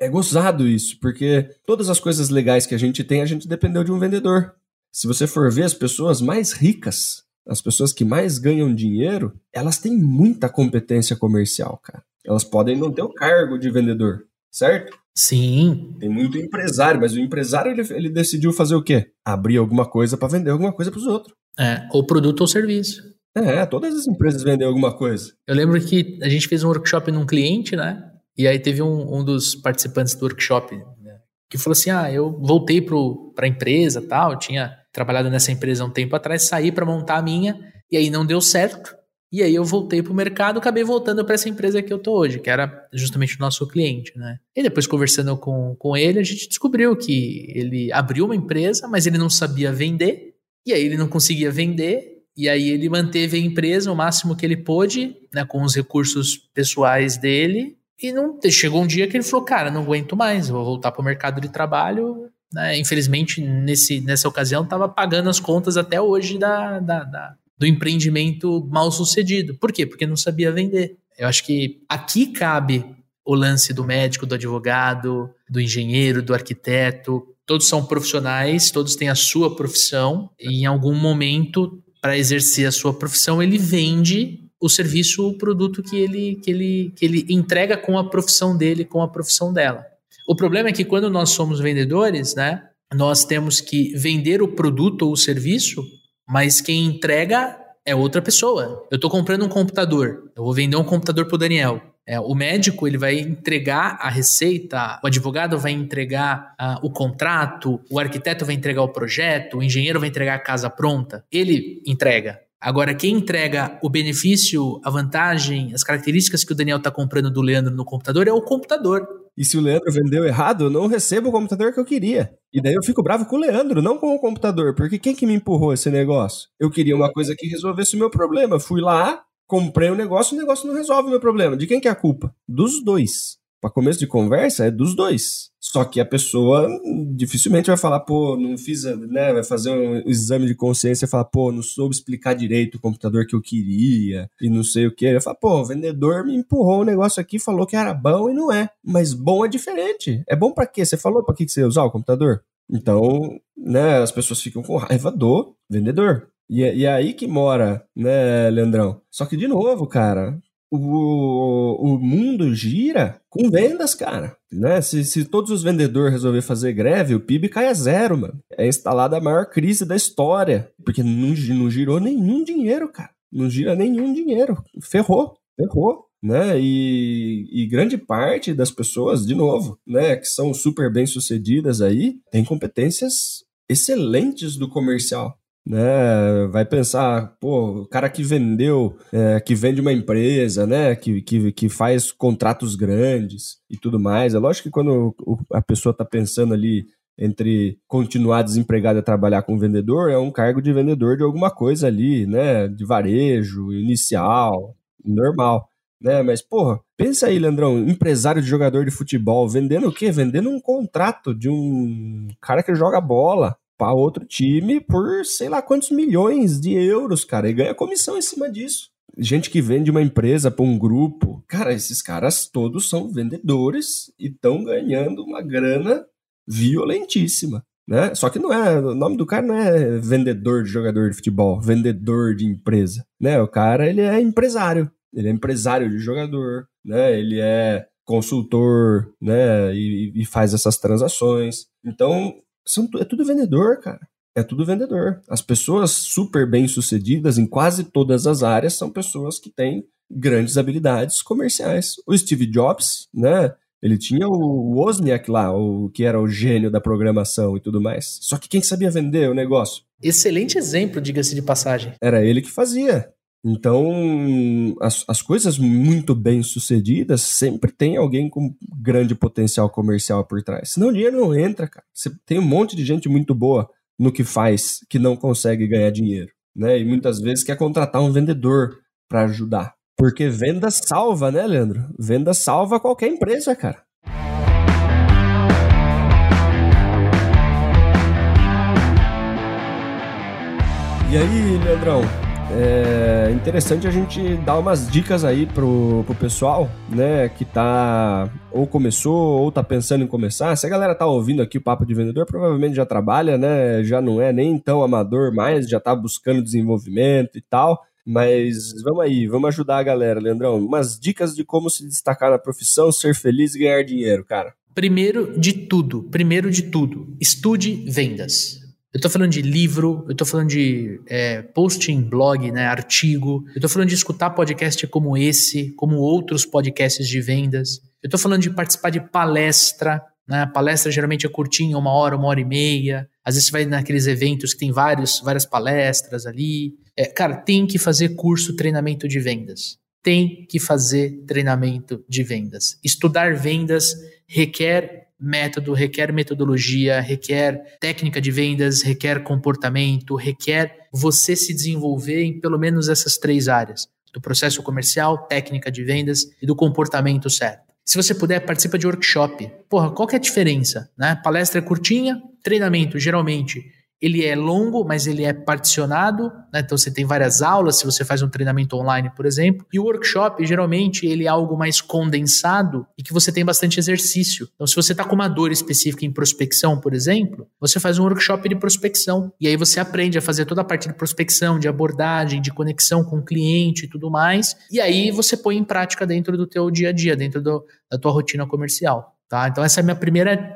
é gozado isso, porque todas as coisas legais que a gente tem, a gente dependeu de um vendedor. Se você for ver as pessoas mais ricas, as pessoas que mais ganham dinheiro, elas têm muita competência comercial, cara. Elas podem não ter o cargo de vendedor, certo? Sim. Tem muito empresário, mas o empresário ele, ele decidiu fazer o quê? Abrir alguma coisa para vender alguma coisa para os outros. É, ou produto ou serviço. É, todas as empresas vendem alguma coisa. Eu lembro que a gente fez um workshop num cliente, né? E aí teve um, um dos participantes do workshop né, que falou assim: Ah, eu voltei para a empresa tal, eu tinha trabalhado nessa empresa um tempo atrás, saí para montar a minha, e aí não deu certo. E aí eu voltei para o mercado, acabei voltando para essa empresa que eu tô hoje, que era justamente o nosso cliente, né? E depois conversando com, com ele, a gente descobriu que ele abriu uma empresa, mas ele não sabia vender, e aí ele não conseguia vender, e aí ele manteve a empresa o máximo que ele pôde, né, com os recursos pessoais dele. E não chegou um dia que ele falou, cara, não aguento mais, vou voltar para o mercado de trabalho. Né? Infelizmente, nesse, nessa ocasião, estava pagando as contas até hoje da, da, da, do empreendimento mal sucedido. Por quê? Porque não sabia vender. Eu acho que aqui cabe o lance do médico, do advogado, do engenheiro, do arquiteto. Todos são profissionais, todos têm a sua profissão, e em algum momento para exercer a sua profissão, ele vende o serviço, o produto que ele, que, ele, que ele entrega com a profissão dele, com a profissão dela. O problema é que quando nós somos vendedores, né, nós temos que vender o produto ou o serviço, mas quem entrega é outra pessoa. Eu estou comprando um computador, eu vou vender um computador para o Daniel. É, o médico ele vai entregar a receita, o advogado vai entregar uh, o contrato, o arquiteto vai entregar o projeto, o engenheiro vai entregar a casa pronta. Ele entrega. Agora, quem entrega o benefício, a vantagem, as características que o Daniel está comprando do Leandro no computador é o computador. E se o Leandro vendeu errado, eu não recebo o computador que eu queria. E daí eu fico bravo com o Leandro, não com o computador, porque quem que me empurrou esse negócio? Eu queria uma coisa que resolvesse o meu problema. Fui lá, comprei o um negócio, o negócio não resolve o meu problema. De quem que é a culpa? Dos dois. Para começo de conversa, é dos dois. Só que a pessoa dificilmente vai falar, pô, não fiz, né? Vai fazer um exame de consciência e falar, pô, não soube explicar direito o computador que eu queria e não sei o que. Ele fala, pô, o vendedor me empurrou um negócio aqui, falou que era bom e não é. Mas bom é diferente. É bom para quê? Você falou para que você ia usar o computador? Então, né, as pessoas ficam com raiva do vendedor. E, é, e é aí que mora, né, Leandrão? Só que, de novo, cara, o, o mundo gira com vendas, cara. Né? Se, se todos os vendedores resolver fazer greve, o PIB cai a zero, mano. É instalada a maior crise da história. Porque não, não girou nenhum dinheiro, cara. Não gira nenhum dinheiro. Ferrou, ferrou. Né? E, e grande parte das pessoas, de novo, né, que são super bem sucedidas aí, tem competências excelentes do comercial né? Vai pensar, pô, o cara que vendeu, é, que vende uma empresa, né? Que, que, que faz contratos grandes e tudo mais. É lógico que quando a pessoa está pensando ali entre continuar desempregado e trabalhar com vendedor, é um cargo de vendedor de alguma coisa ali, né? De varejo, inicial, normal. Né, mas, porra, pensa aí, Leandrão, empresário de jogador de futebol, vendendo o quê? Vendendo um contrato de um cara que joga bola, para outro time por sei lá quantos milhões de euros, cara, e ganha comissão em cima disso. Gente que vende uma empresa para um grupo, cara, esses caras todos são vendedores e estão ganhando uma grana violentíssima. Né? Só que não é, o nome do cara não é vendedor de jogador de futebol, vendedor de empresa, né? O cara, ele é empresário, ele é empresário de jogador, né? Ele é consultor, né, e, e faz essas transações. Então, são, é tudo vendedor, cara. É tudo vendedor. As pessoas super bem sucedidas em quase todas as áreas são pessoas que têm grandes habilidades comerciais. O Steve Jobs, né? Ele tinha o Wozniak lá, o que era o gênio da programação e tudo mais. Só que quem sabia vender o negócio? Excelente exemplo, diga-se de passagem. Era ele que fazia. Então, as, as coisas muito bem sucedidas sempre tem alguém com grande potencial comercial por trás. Senão o dinheiro não entra, cara. Você tem um monte de gente muito boa no que faz que não consegue ganhar dinheiro, né? E muitas vezes quer contratar um vendedor para ajudar. Porque venda salva, né, Leandro? Venda salva qualquer empresa, cara. E aí, Leandrão, é interessante a gente dar umas dicas aí pro, pro pessoal, né, que tá ou começou ou tá pensando em começar. Se a galera tá ouvindo aqui o Papo de Vendedor, provavelmente já trabalha, né, já não é nem tão amador mais, já tá buscando desenvolvimento e tal. Mas vamos aí, vamos ajudar a galera, Leandrão. Umas dicas de como se destacar na profissão, ser feliz e ganhar dinheiro, cara. Primeiro de tudo, primeiro de tudo, estude vendas. Eu estou falando de livro, eu estou falando de é, post em blog, né, artigo, eu estou falando de escutar podcast como esse, como outros podcasts de vendas. Eu estou falando de participar de palestra, né? A palestra geralmente é curtinha, uma hora, uma hora e meia. Às vezes você vai naqueles eventos que tem vários, várias palestras ali. É, cara, tem que fazer curso, treinamento de vendas. Tem que fazer treinamento de vendas. Estudar vendas requer método, requer metodologia, requer técnica de vendas, requer comportamento, requer você se desenvolver em pelo menos essas três áreas: do processo comercial, técnica de vendas e do comportamento certo. Se você puder, participa de workshop. Porra, qual que é a diferença? Né? Palestra é curtinha, treinamento geralmente ele é longo, mas ele é particionado, né? então você tem várias aulas, se você faz um treinamento online, por exemplo. E o workshop, geralmente, ele é algo mais condensado e que você tem bastante exercício. Então, se você está com uma dor específica em prospecção, por exemplo, você faz um workshop de prospecção. E aí você aprende a fazer toda a parte de prospecção, de abordagem, de conexão com o cliente e tudo mais. E aí você põe em prática dentro do teu dia a dia, dentro do, da tua rotina comercial. Tá? Então, essa é a minha primeira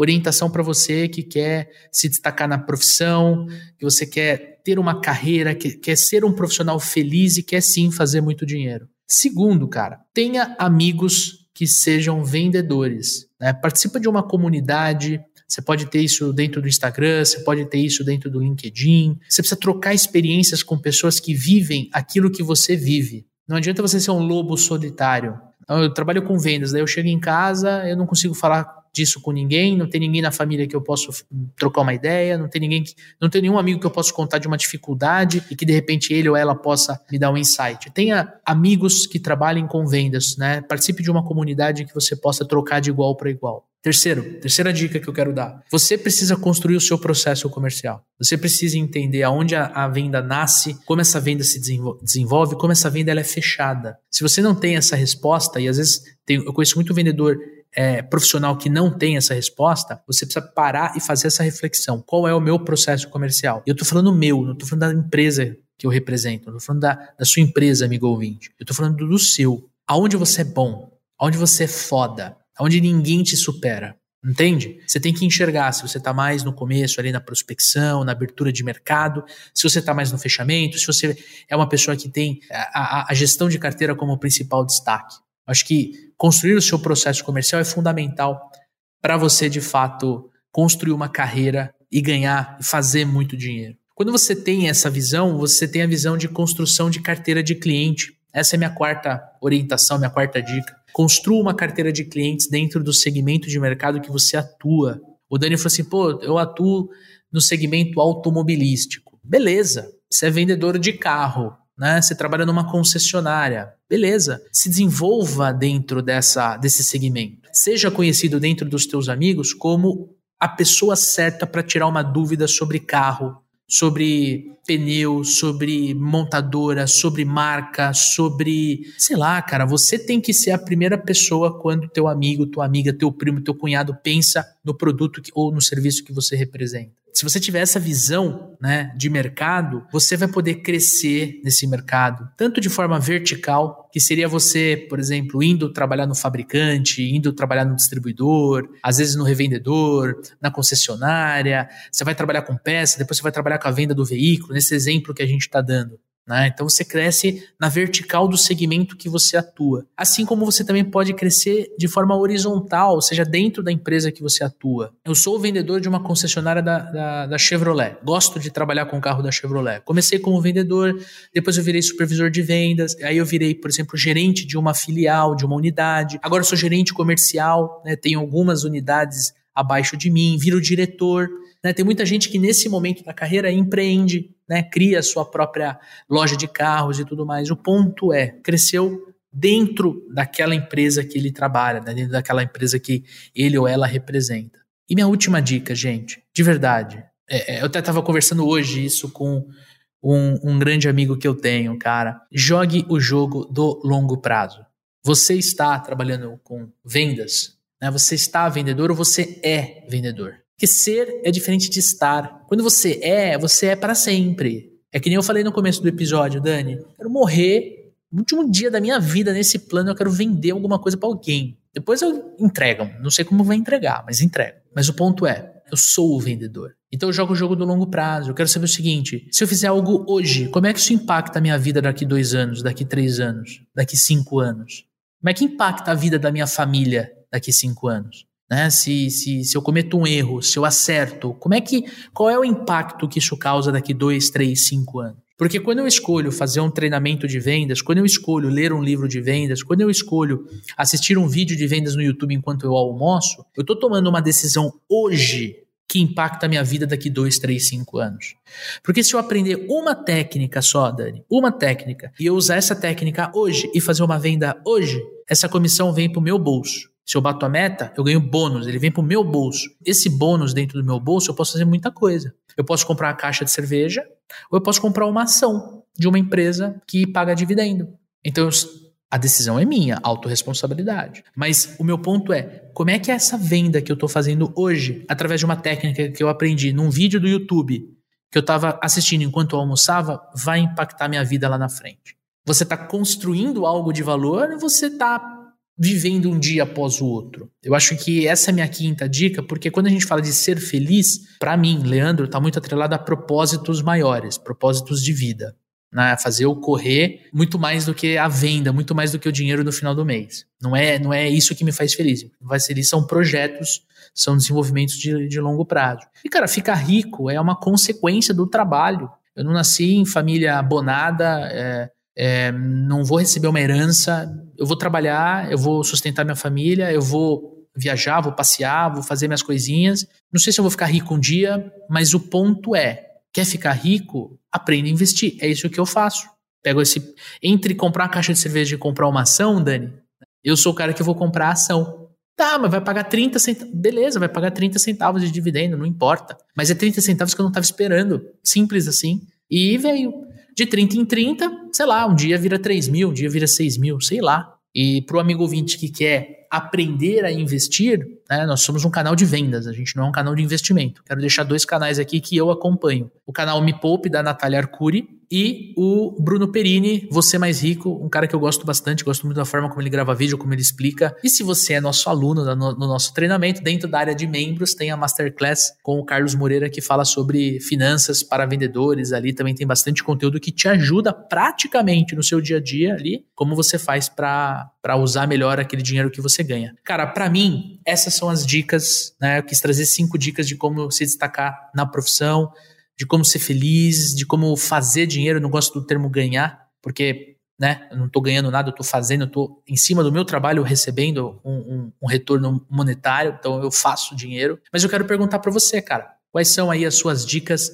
orientação para você que quer se destacar na profissão, que você quer ter uma carreira, que quer ser um profissional feliz e quer sim fazer muito dinheiro. Segundo, cara, tenha amigos que sejam vendedores. Né? Participa de uma comunidade. Você pode ter isso dentro do Instagram, você pode ter isso dentro do LinkedIn. Você precisa trocar experiências com pessoas que vivem aquilo que você vive. Não adianta você ser um lobo solitário. Eu trabalho com vendas, daí eu chego em casa, eu não consigo falar disso com ninguém, não tem ninguém na família que eu possa trocar uma ideia, não tem ninguém que, não tem nenhum amigo que eu possa contar de uma dificuldade e que de repente ele ou ela possa me dar um insight. Tenha amigos que trabalhem com vendas, né? Participe de uma comunidade que você possa trocar de igual para igual. Terceiro, terceira dica que eu quero dar. Você precisa construir o seu processo comercial. Você precisa entender aonde a, a venda nasce, como essa venda se desenvolve, como essa venda ela é fechada. Se você não tem essa resposta, e às vezes tem, eu conheço muito vendedor é, profissional que não tem essa resposta, você precisa parar e fazer essa reflexão. Qual é o meu processo comercial? Eu estou falando meu, não estou falando da empresa que eu represento, não estou falando da, da sua empresa, amigo ouvinte. Eu estou falando do seu. Aonde você é bom, aonde você é foda, aonde ninguém te supera. Entende? Você tem que enxergar se você está mais no começo, ali na prospecção, na abertura de mercado, se você está mais no fechamento, se você é uma pessoa que tem a, a, a gestão de carteira como principal destaque. Acho que construir o seu processo comercial é fundamental para você, de fato, construir uma carreira e ganhar e fazer muito dinheiro. Quando você tem essa visão, você tem a visão de construção de carteira de cliente. Essa é minha quarta orientação, minha quarta dica. Construa uma carteira de clientes dentro do segmento de mercado que você atua. O Dani falou assim: pô, eu atuo no segmento automobilístico. Beleza, você é vendedor de carro né? Você trabalha numa concessionária, beleza? Se desenvolva dentro dessa, desse segmento. Seja conhecido dentro dos teus amigos como a pessoa certa para tirar uma dúvida sobre carro, sobre pneu, sobre montadora, sobre marca, sobre, sei lá, cara, você tem que ser a primeira pessoa quando teu amigo, tua amiga, teu primo, teu cunhado pensa no produto que, ou no serviço que você representa. Se você tiver essa visão né, de mercado, você vai poder crescer nesse mercado, tanto de forma vertical, que seria você, por exemplo, indo trabalhar no fabricante, indo trabalhar no distribuidor, às vezes no revendedor, na concessionária, você vai trabalhar com peça, depois você vai trabalhar com a venda do veículo, nesse exemplo que a gente está dando. Né? Então você cresce na vertical do segmento que você atua. Assim como você também pode crescer de forma horizontal, ou seja, dentro da empresa que você atua. Eu sou vendedor de uma concessionária da, da, da Chevrolet. Gosto de trabalhar com o carro da Chevrolet. Comecei como vendedor, depois eu virei supervisor de vendas, aí eu virei, por exemplo, gerente de uma filial, de uma unidade. Agora eu sou gerente comercial, né? tenho algumas unidades abaixo de mim, viro diretor. Né? Tem muita gente que nesse momento da carreira empreende, né? cria sua própria loja de carros e tudo mais. O ponto é, cresceu dentro daquela empresa que ele trabalha, né? dentro daquela empresa que ele ou ela representa. E minha última dica, gente, de verdade, é, é eu até estava conversando hoje isso com um, um grande amigo que eu tenho, cara. Jogue o jogo do longo prazo. Você está trabalhando com vendas, né? Você está vendedor ou você é vendedor? Porque ser é diferente de estar. Quando você é, você é para sempre. É que nem eu falei no começo do episódio, Dani. Quero morrer no último dia da minha vida nesse plano, eu quero vender alguma coisa para alguém. Depois eu entrego. Não sei como vai entregar, mas entrego. Mas o ponto é, eu sou o vendedor. Então eu jogo o jogo do longo prazo. Eu quero saber o seguinte: se eu fizer algo hoje, como é que isso impacta a minha vida daqui dois anos, daqui três anos, daqui cinco anos? Como é que impacta a vida da minha família daqui cinco anos? Né? Se, se, se eu cometo um erro, se eu acerto, como é que, qual é o impacto que isso causa daqui dois, três, cinco anos? Porque quando eu escolho fazer um treinamento de vendas, quando eu escolho ler um livro de vendas, quando eu escolho assistir um vídeo de vendas no YouTube enquanto eu almoço, eu estou tomando uma decisão hoje que impacta a minha vida daqui dois, três, cinco anos. Porque se eu aprender uma técnica só, Dani, uma técnica, e eu usar essa técnica hoje e fazer uma venda hoje, essa comissão vem para o meu bolso. Se eu bato a meta, eu ganho bônus, ele vem para o meu bolso. Esse bônus dentro do meu bolso, eu posso fazer muita coisa. Eu posso comprar uma caixa de cerveja, ou eu posso comprar uma ação de uma empresa que paga dividendo. Então, a decisão é minha, autorresponsabilidade. Mas o meu ponto é, como é que essa venda que eu estou fazendo hoje, através de uma técnica que eu aprendi num vídeo do YouTube, que eu estava assistindo enquanto eu almoçava, vai impactar minha vida lá na frente? Você está construindo algo de valor ou você está vivendo um dia após o outro. Eu acho que essa é a minha quinta dica, porque quando a gente fala de ser feliz, para mim, Leandro, está muito atrelado a propósitos maiores, propósitos de vida. Né? Fazer o correr muito mais do que a venda, muito mais do que o dinheiro no final do mês. Não é, não é isso que me faz feliz. Faz feliz são projetos, são desenvolvimentos de, de longo prazo. E, cara, ficar rico é uma consequência do trabalho. Eu não nasci em família abonada, é, é, não vou receber uma herança, eu vou trabalhar, eu vou sustentar minha família, eu vou viajar, vou passear, vou fazer minhas coisinhas. Não sei se eu vou ficar rico um dia, mas o ponto é: quer ficar rico? Aprenda a investir. É isso que eu faço. Pego esse. Entre comprar uma caixa de cerveja e comprar uma ação, Dani, eu sou o cara que vou comprar a ação. Tá, mas vai pagar 30 centavos. Beleza, vai pagar 30 centavos de dividendo, não importa. Mas é 30 centavos que eu não estava esperando. Simples assim. E veio de 30 em 30, sei lá, um dia vira 3 mil, um dia vira 6 mil, sei lá. E para o amigo ouvinte que quer aprender a investir, né, nós somos um canal de vendas, a gente não é um canal de investimento. Quero deixar dois canais aqui que eu acompanho. O canal Me Poupe, da Natália Arcuri, e o Bruno Perini, Você Mais Rico, um cara que eu gosto bastante, gosto muito da forma como ele grava vídeo, como ele explica. E se você é nosso aluno no, no nosso treinamento, dentro da área de membros, tem a Masterclass com o Carlos Moreira que fala sobre finanças para vendedores. Ali também tem bastante conteúdo que te ajuda praticamente no seu dia a dia ali, como você faz para usar melhor aquele dinheiro que você ganha. Cara, para mim, essas são as dicas, né? Eu quis trazer cinco dicas de como se destacar na profissão de como ser feliz, de como fazer dinheiro. Eu não gosto do termo ganhar, porque né, eu não estou ganhando nada, eu estou fazendo, eu estou em cima do meu trabalho recebendo um, um, um, retorno monetário, então eu faço dinheiro. Mas eu quero perguntar para você, cara, quais são aí as suas dicas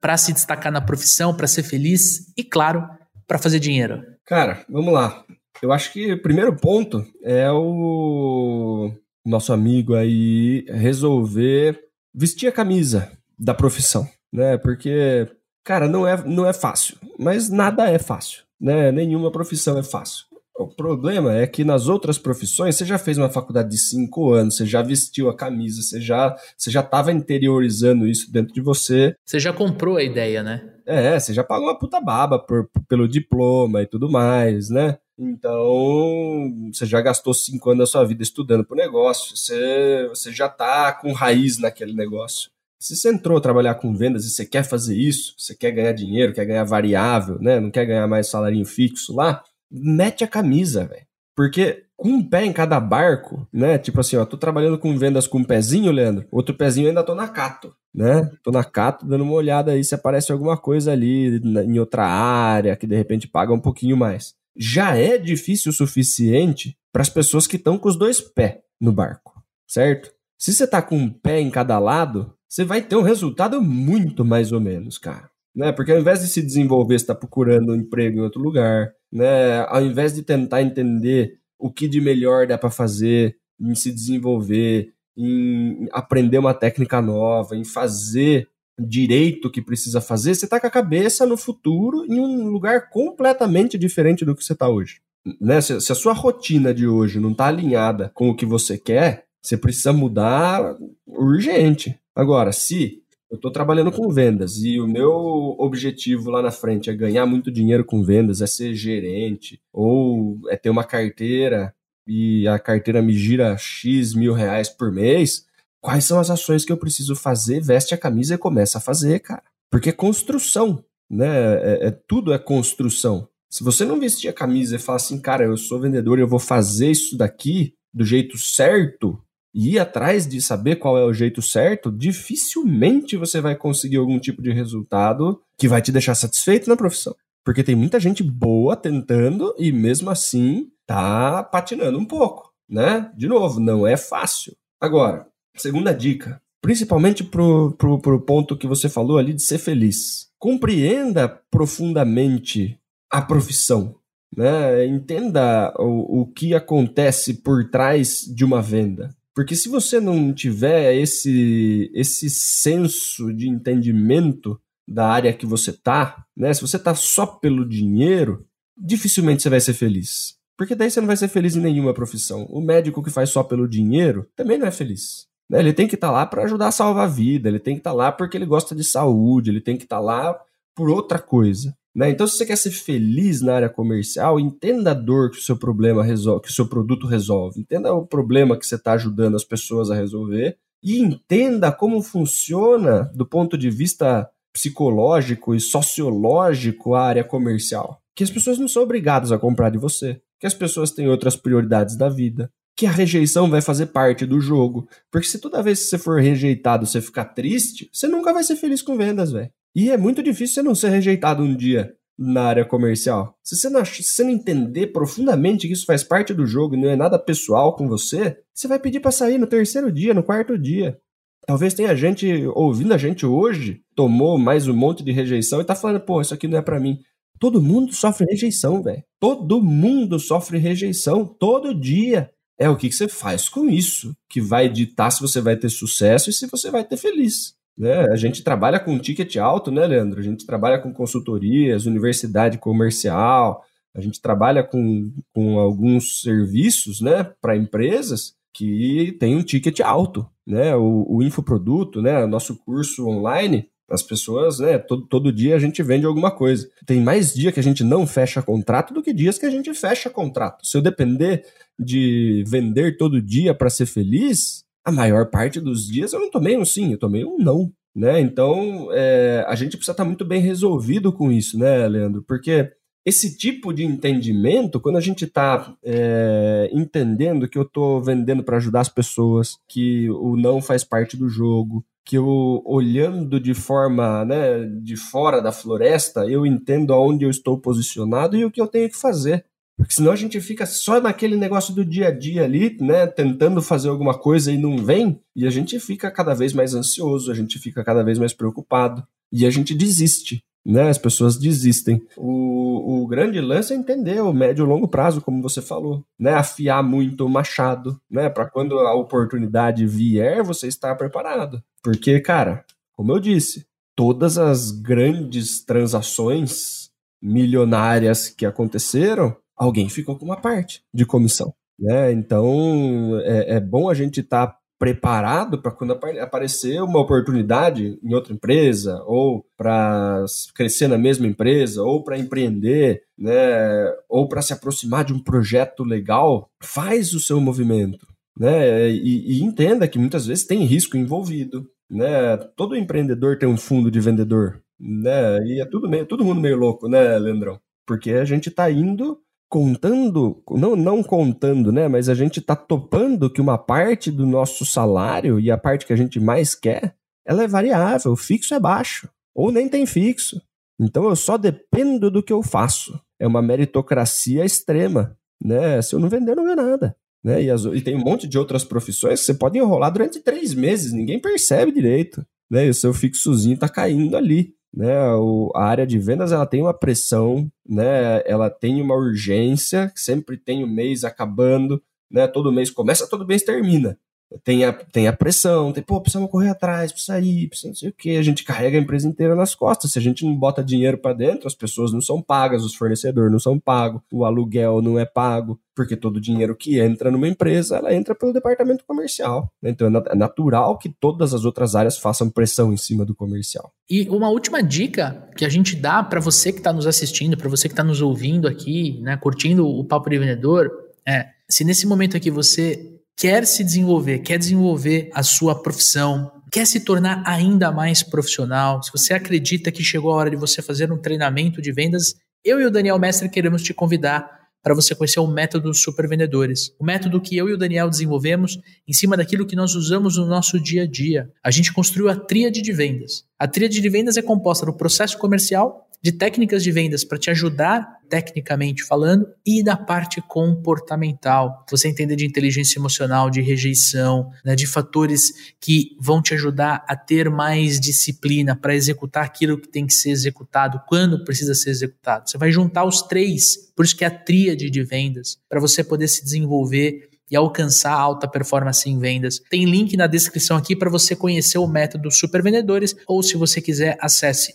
para se destacar na profissão, para ser feliz e, claro, para fazer dinheiro? Cara, vamos lá. Eu acho que o primeiro ponto é o nosso amigo aí resolver vestir a camisa da profissão né? Porque, cara, não é, não é fácil, mas nada é fácil, né? Nenhuma profissão é fácil. O problema é que nas outras profissões você já fez uma faculdade de cinco anos, você já vestiu a camisa, você já você já estava interiorizando isso dentro de você. Você já comprou a ideia, né? É, você já pagou uma puta baba por, pelo diploma e tudo mais, né? Então, você já gastou cinco anos da sua vida estudando pro negócio, você, você já tá com raiz naquele negócio. Se você entrou a trabalhar com vendas e você quer fazer isso, você quer ganhar dinheiro, quer ganhar variável, né? Não quer ganhar mais salário fixo lá, mete a camisa, velho. Porque com um pé em cada barco, né? Tipo assim, ó, tô trabalhando com vendas com um pezinho, Leandro. Outro pezinho ainda tô na Cato, né? Tô na Cato dando uma olhada aí se aparece alguma coisa ali em outra área que de repente paga um pouquinho mais. Já é difícil o suficiente para as pessoas que estão com os dois pés no barco, certo? Se você tá com um pé em cada lado, você vai ter um resultado muito mais ou menos, cara né? Porque ao invés de se desenvolver, você está procurando um emprego em outro lugar, né? Ao invés de tentar entender o que de melhor dá para fazer, em se desenvolver, em aprender uma técnica nova, em fazer direito que precisa fazer, você está com a cabeça no futuro em um lugar completamente diferente do que você está hoje. Né? Se, se, a sua rotina de hoje não está alinhada com o que você quer, você precisa mudar urgente. Agora, se eu estou trabalhando com vendas e o meu objetivo lá na frente é ganhar muito dinheiro com vendas, é ser gerente, ou é ter uma carteira e a carteira me gira X mil reais por mês. Quais são as ações que eu preciso fazer? Veste a camisa e começa a fazer, cara. Porque é construção, né? É, é, tudo é construção. Se você não vestir a camisa e falar assim, cara, eu sou vendedor e eu vou fazer isso daqui do jeito certo, e ir atrás de saber qual é o jeito certo, dificilmente você vai conseguir algum tipo de resultado que vai te deixar satisfeito na profissão. Porque tem muita gente boa tentando e mesmo assim tá patinando um pouco, né? De novo, não é fácil. Agora, segunda dica, principalmente pro, pro, pro ponto que você falou ali de ser feliz. Compreenda profundamente a profissão. Né? Entenda o, o que acontece por trás de uma venda. Porque se você não tiver esse, esse senso de entendimento da área que você tá, né? Se você tá só pelo dinheiro, dificilmente você vai ser feliz. Porque daí você não vai ser feliz em nenhuma profissão. O médico que faz só pelo dinheiro também não é feliz. Né? Ele tem que estar tá lá para ajudar a salvar a vida, ele tem que estar tá lá porque ele gosta de saúde, ele tem que estar tá lá por outra coisa. Né? Então, se você quer ser feliz na área comercial, entenda a dor que o seu problema resolve, que o seu produto resolve, entenda o problema que você está ajudando as pessoas a resolver e entenda como funciona do ponto de vista psicológico e sociológico a área comercial. Que as pessoas não são obrigadas a comprar de você, que as pessoas têm outras prioridades da vida, que a rejeição vai fazer parte do jogo. Porque se toda vez que você for rejeitado você ficar triste, você nunca vai ser feliz com vendas, velho. E é muito difícil você não ser rejeitado um dia na área comercial. Se você, não, se você não entender profundamente que isso faz parte do jogo e não é nada pessoal com você, você vai pedir para sair no terceiro dia, no quarto dia. Talvez tenha gente ouvindo a gente hoje, tomou mais um monte de rejeição e tá falando, pô, isso aqui não é para mim. Todo mundo sofre rejeição, velho. Todo mundo sofre rejeição todo dia. É o que, que você faz com isso que vai ditar se você vai ter sucesso e se você vai ter feliz. Né? A gente trabalha com ticket alto, né, Leandro? A gente trabalha com consultorias, universidade comercial, a gente trabalha com, com alguns serviços né, para empresas que tem um ticket alto. Né? O, o infoproduto, né, nosso curso online, as pessoas, né, todo, todo dia a gente vende alguma coisa. Tem mais dia que a gente não fecha contrato do que dias que a gente fecha contrato. Se eu depender de vender todo dia para ser feliz, a maior parte dos dias eu não tomei um sim, eu tomei um não. Né? Então, é, a gente precisa estar muito bem resolvido com isso, né, Leandro? Porque esse tipo de entendimento, quando a gente está é, entendendo que eu estou vendendo para ajudar as pessoas, que o não faz parte do jogo, que eu olhando de forma né, de fora da floresta, eu entendo aonde eu estou posicionado e o que eu tenho que fazer. Porque senão a gente fica só naquele negócio do dia a dia ali, né? Tentando fazer alguma coisa e não vem. E a gente fica cada vez mais ansioso, a gente fica cada vez mais preocupado. E a gente desiste, né? As pessoas desistem. O, o grande lance é entender o médio e longo prazo, como você falou, né? Afiar muito o machado, né? Para quando a oportunidade vier, você estar preparado. Porque, cara, como eu disse, todas as grandes transações milionárias que aconteceram alguém ficou com uma parte de comissão. Né? Então é, é bom a gente estar tá preparado para quando aparecer uma oportunidade em outra empresa, ou para crescer na mesma empresa, ou para empreender, né, ou para se aproximar de um projeto legal, faz o seu movimento. Né, e, e entenda que muitas vezes tem risco envolvido. Né? Todo empreendedor tem um fundo de vendedor. Né? E é tudo meio, todo mundo meio louco, né, Leandrão? Porque a gente está indo contando, não, não contando, né? Mas a gente tá topando que uma parte do nosso salário e a parte que a gente mais quer, ela é variável, o fixo é baixo, ou nem tem fixo. Então eu só dependo do que eu faço. É uma meritocracia extrema, né? Se eu não vender, não ganho nada. Né? E, as, e tem um monte de outras profissões que você pode enrolar durante três meses, ninguém percebe direito. Né? E o seu fixozinho tá caindo ali né? O, a área de vendas ela tem uma pressão, né? Ela tem uma urgência, sempre tem o mês acabando, né? Todo mês começa, todo mês termina tem a, tem a pressão, tem, pô, precisamos correr atrás, precisa ir, precisa não sei o que, a gente carrega a empresa inteira nas costas, se a gente não bota dinheiro para dentro, as pessoas não são pagas, os fornecedores não são pagos, o aluguel não é pago, porque todo dinheiro que entra numa empresa, ela entra pelo departamento comercial, então é, é natural que todas as outras áreas façam pressão em cima do comercial. E uma última dica que a gente dá para você que está nos assistindo, para você que está nos ouvindo aqui, né, curtindo o Papo de Vendedor, é, se nesse momento aqui você quer se desenvolver, quer desenvolver a sua profissão, quer se tornar ainda mais profissional, se você acredita que chegou a hora de você fazer um treinamento de vendas, eu e o Daniel Mestre queremos te convidar para você conhecer o método Super Vendedores. O método que eu e o Daniel desenvolvemos em cima daquilo que nós usamos no nosso dia a dia. A gente construiu a tríade de vendas. A tríade de vendas é composta do processo comercial, de técnicas de vendas para te ajudar tecnicamente falando e da parte comportamental. Você entender de inteligência emocional, de rejeição, né, de fatores que vão te ajudar a ter mais disciplina para executar aquilo que tem que ser executado, quando precisa ser executado. Você vai juntar os três, por isso que é a tríade de vendas, para você poder se desenvolver e alcançar alta performance em vendas. Tem link na descrição aqui para você conhecer o método Super Vendedores ou se você quiser acesse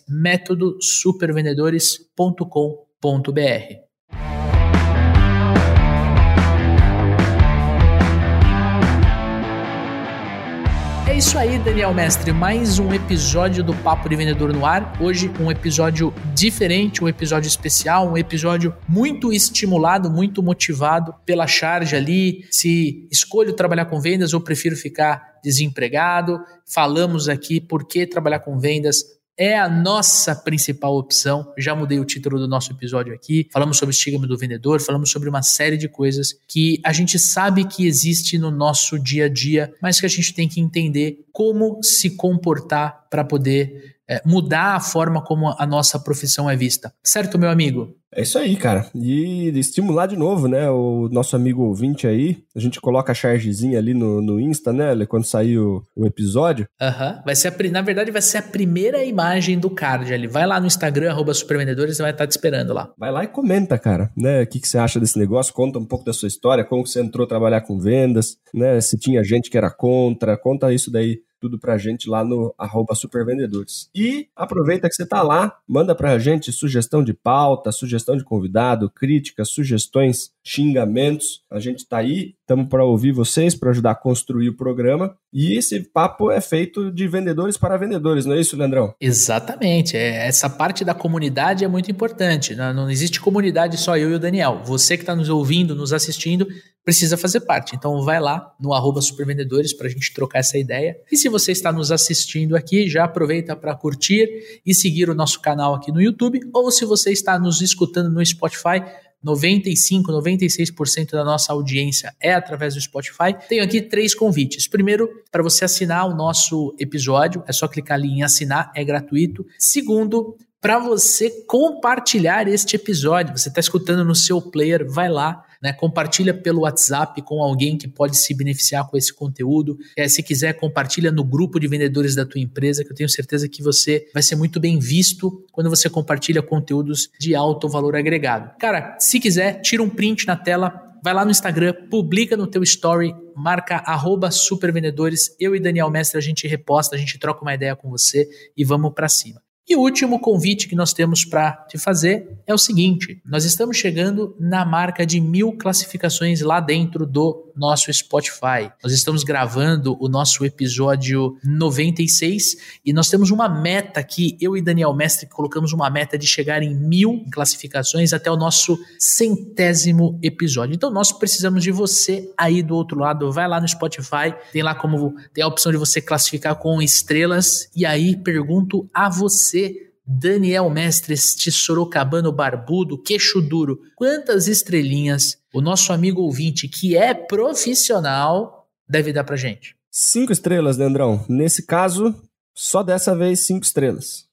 É isso aí, Daniel Mestre. Mais um episódio do Papo de Vendedor no Ar. Hoje, um episódio diferente, um episódio especial, um episódio muito estimulado, muito motivado pela charge ali. Se escolho trabalhar com vendas ou prefiro ficar desempregado. Falamos aqui por que trabalhar com vendas é a nossa principal opção. Já mudei o título do nosso episódio aqui. Falamos sobre o estigma do vendedor, falamos sobre uma série de coisas que a gente sabe que existe no nosso dia a dia, mas que a gente tem que entender como se comportar para poder é, mudar a forma como a nossa profissão é vista. Certo, meu amigo? É isso aí, cara. E estimular de novo, né? O nosso amigo ouvinte aí. A gente coloca a chargezinha ali no, no Insta, né? Quando sair o, o episódio. Aham. Uhum. Vai ser a, na verdade, vai ser a primeira imagem do card ali. Vai lá no Instagram, arroba supervendedores, vai estar te esperando lá. Vai lá e comenta, cara. Né? O que, que você acha desse negócio? Conta um pouco da sua história, como você entrou a trabalhar com vendas, né? Se tinha gente que era contra. Conta isso daí tudo pra gente lá no supervendedores. E aproveita que você tá lá, manda pra gente sugestão de pauta, sugestão de convidado, críticas, sugestões, xingamentos. A gente tá aí, estamos para ouvir vocês, para ajudar a construir o programa. E esse papo é feito de vendedores para vendedores, não é isso, Leandrão? Exatamente. É, essa parte da comunidade é muito importante. Não, não existe comunidade só eu e o Daniel. Você que está nos ouvindo, nos assistindo, precisa fazer parte. Então vai lá no arroba supervendedores para a gente trocar essa ideia. E se você está nos assistindo aqui, já aproveita para curtir e seguir o nosso canal aqui no YouTube. Ou se você está nos escutando no Spotify, 95, 96% da nossa audiência é através do Spotify. Tenho aqui três convites. Primeiro, para você assinar o nosso episódio, é só clicar ali em assinar, é gratuito. Segundo, para você compartilhar este episódio. Você está escutando no seu player, vai lá, né? Compartilha pelo WhatsApp com alguém que pode se beneficiar com esse conteúdo. É, se quiser, compartilha no grupo de vendedores da tua empresa, que eu tenho certeza que você vai ser muito bem visto quando você compartilha conteúdos de alto valor agregado. Cara, se quiser, tira um print na tela, vai lá no Instagram, publica no teu story, marca arroba supervendedores. Eu e Daniel Mestre, a gente reposta, a gente troca uma ideia com você e vamos para cima. E o último convite que nós temos para te fazer é o seguinte: nós estamos chegando na marca de mil classificações lá dentro do nosso Spotify. Nós estamos gravando o nosso episódio 96 e nós temos uma meta aqui, eu e Daniel Mestre colocamos uma meta de chegar em mil classificações até o nosso centésimo episódio. Então nós precisamos de você aí do outro lado. Vai lá no Spotify, tem lá como tem a opção de você classificar com estrelas e aí pergunto a você você, Daniel Mestre, este sorocabano barbudo, queixo duro, quantas estrelinhas o nosso amigo ouvinte, que é profissional, deve dar pra gente? Cinco estrelas, Leandrão. Nesse caso, só dessa vez cinco estrelas.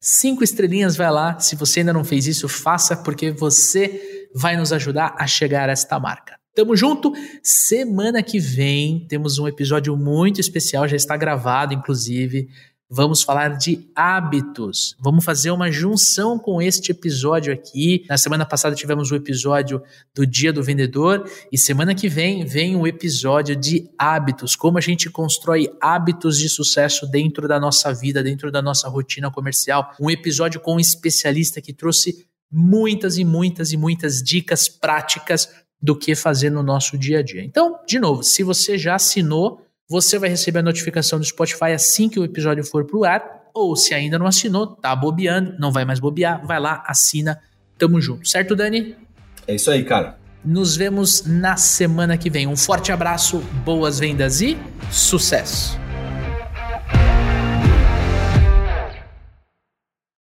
Cinco estrelinhas, vai lá. Se você ainda não fez isso, faça, porque você vai nos ajudar a chegar a esta marca. Tamo junto. Semana que vem temos um episódio muito especial, já está gravado, inclusive. Vamos falar de hábitos. Vamos fazer uma junção com este episódio aqui. Na semana passada tivemos o episódio do Dia do Vendedor e semana que vem vem o episódio de hábitos, como a gente constrói hábitos de sucesso dentro da nossa vida, dentro da nossa rotina comercial. Um episódio com um especialista que trouxe muitas e muitas e muitas dicas práticas do que fazer no nosso dia a dia. Então, de novo, se você já assinou você vai receber a notificação do Spotify assim que o episódio for pro ar. Ou se ainda não assinou, tá bobeando, não vai mais bobear, vai lá, assina. Tamo junto, certo, Dani? É isso aí, cara. Nos vemos na semana que vem. Um forte abraço, boas vendas e sucesso!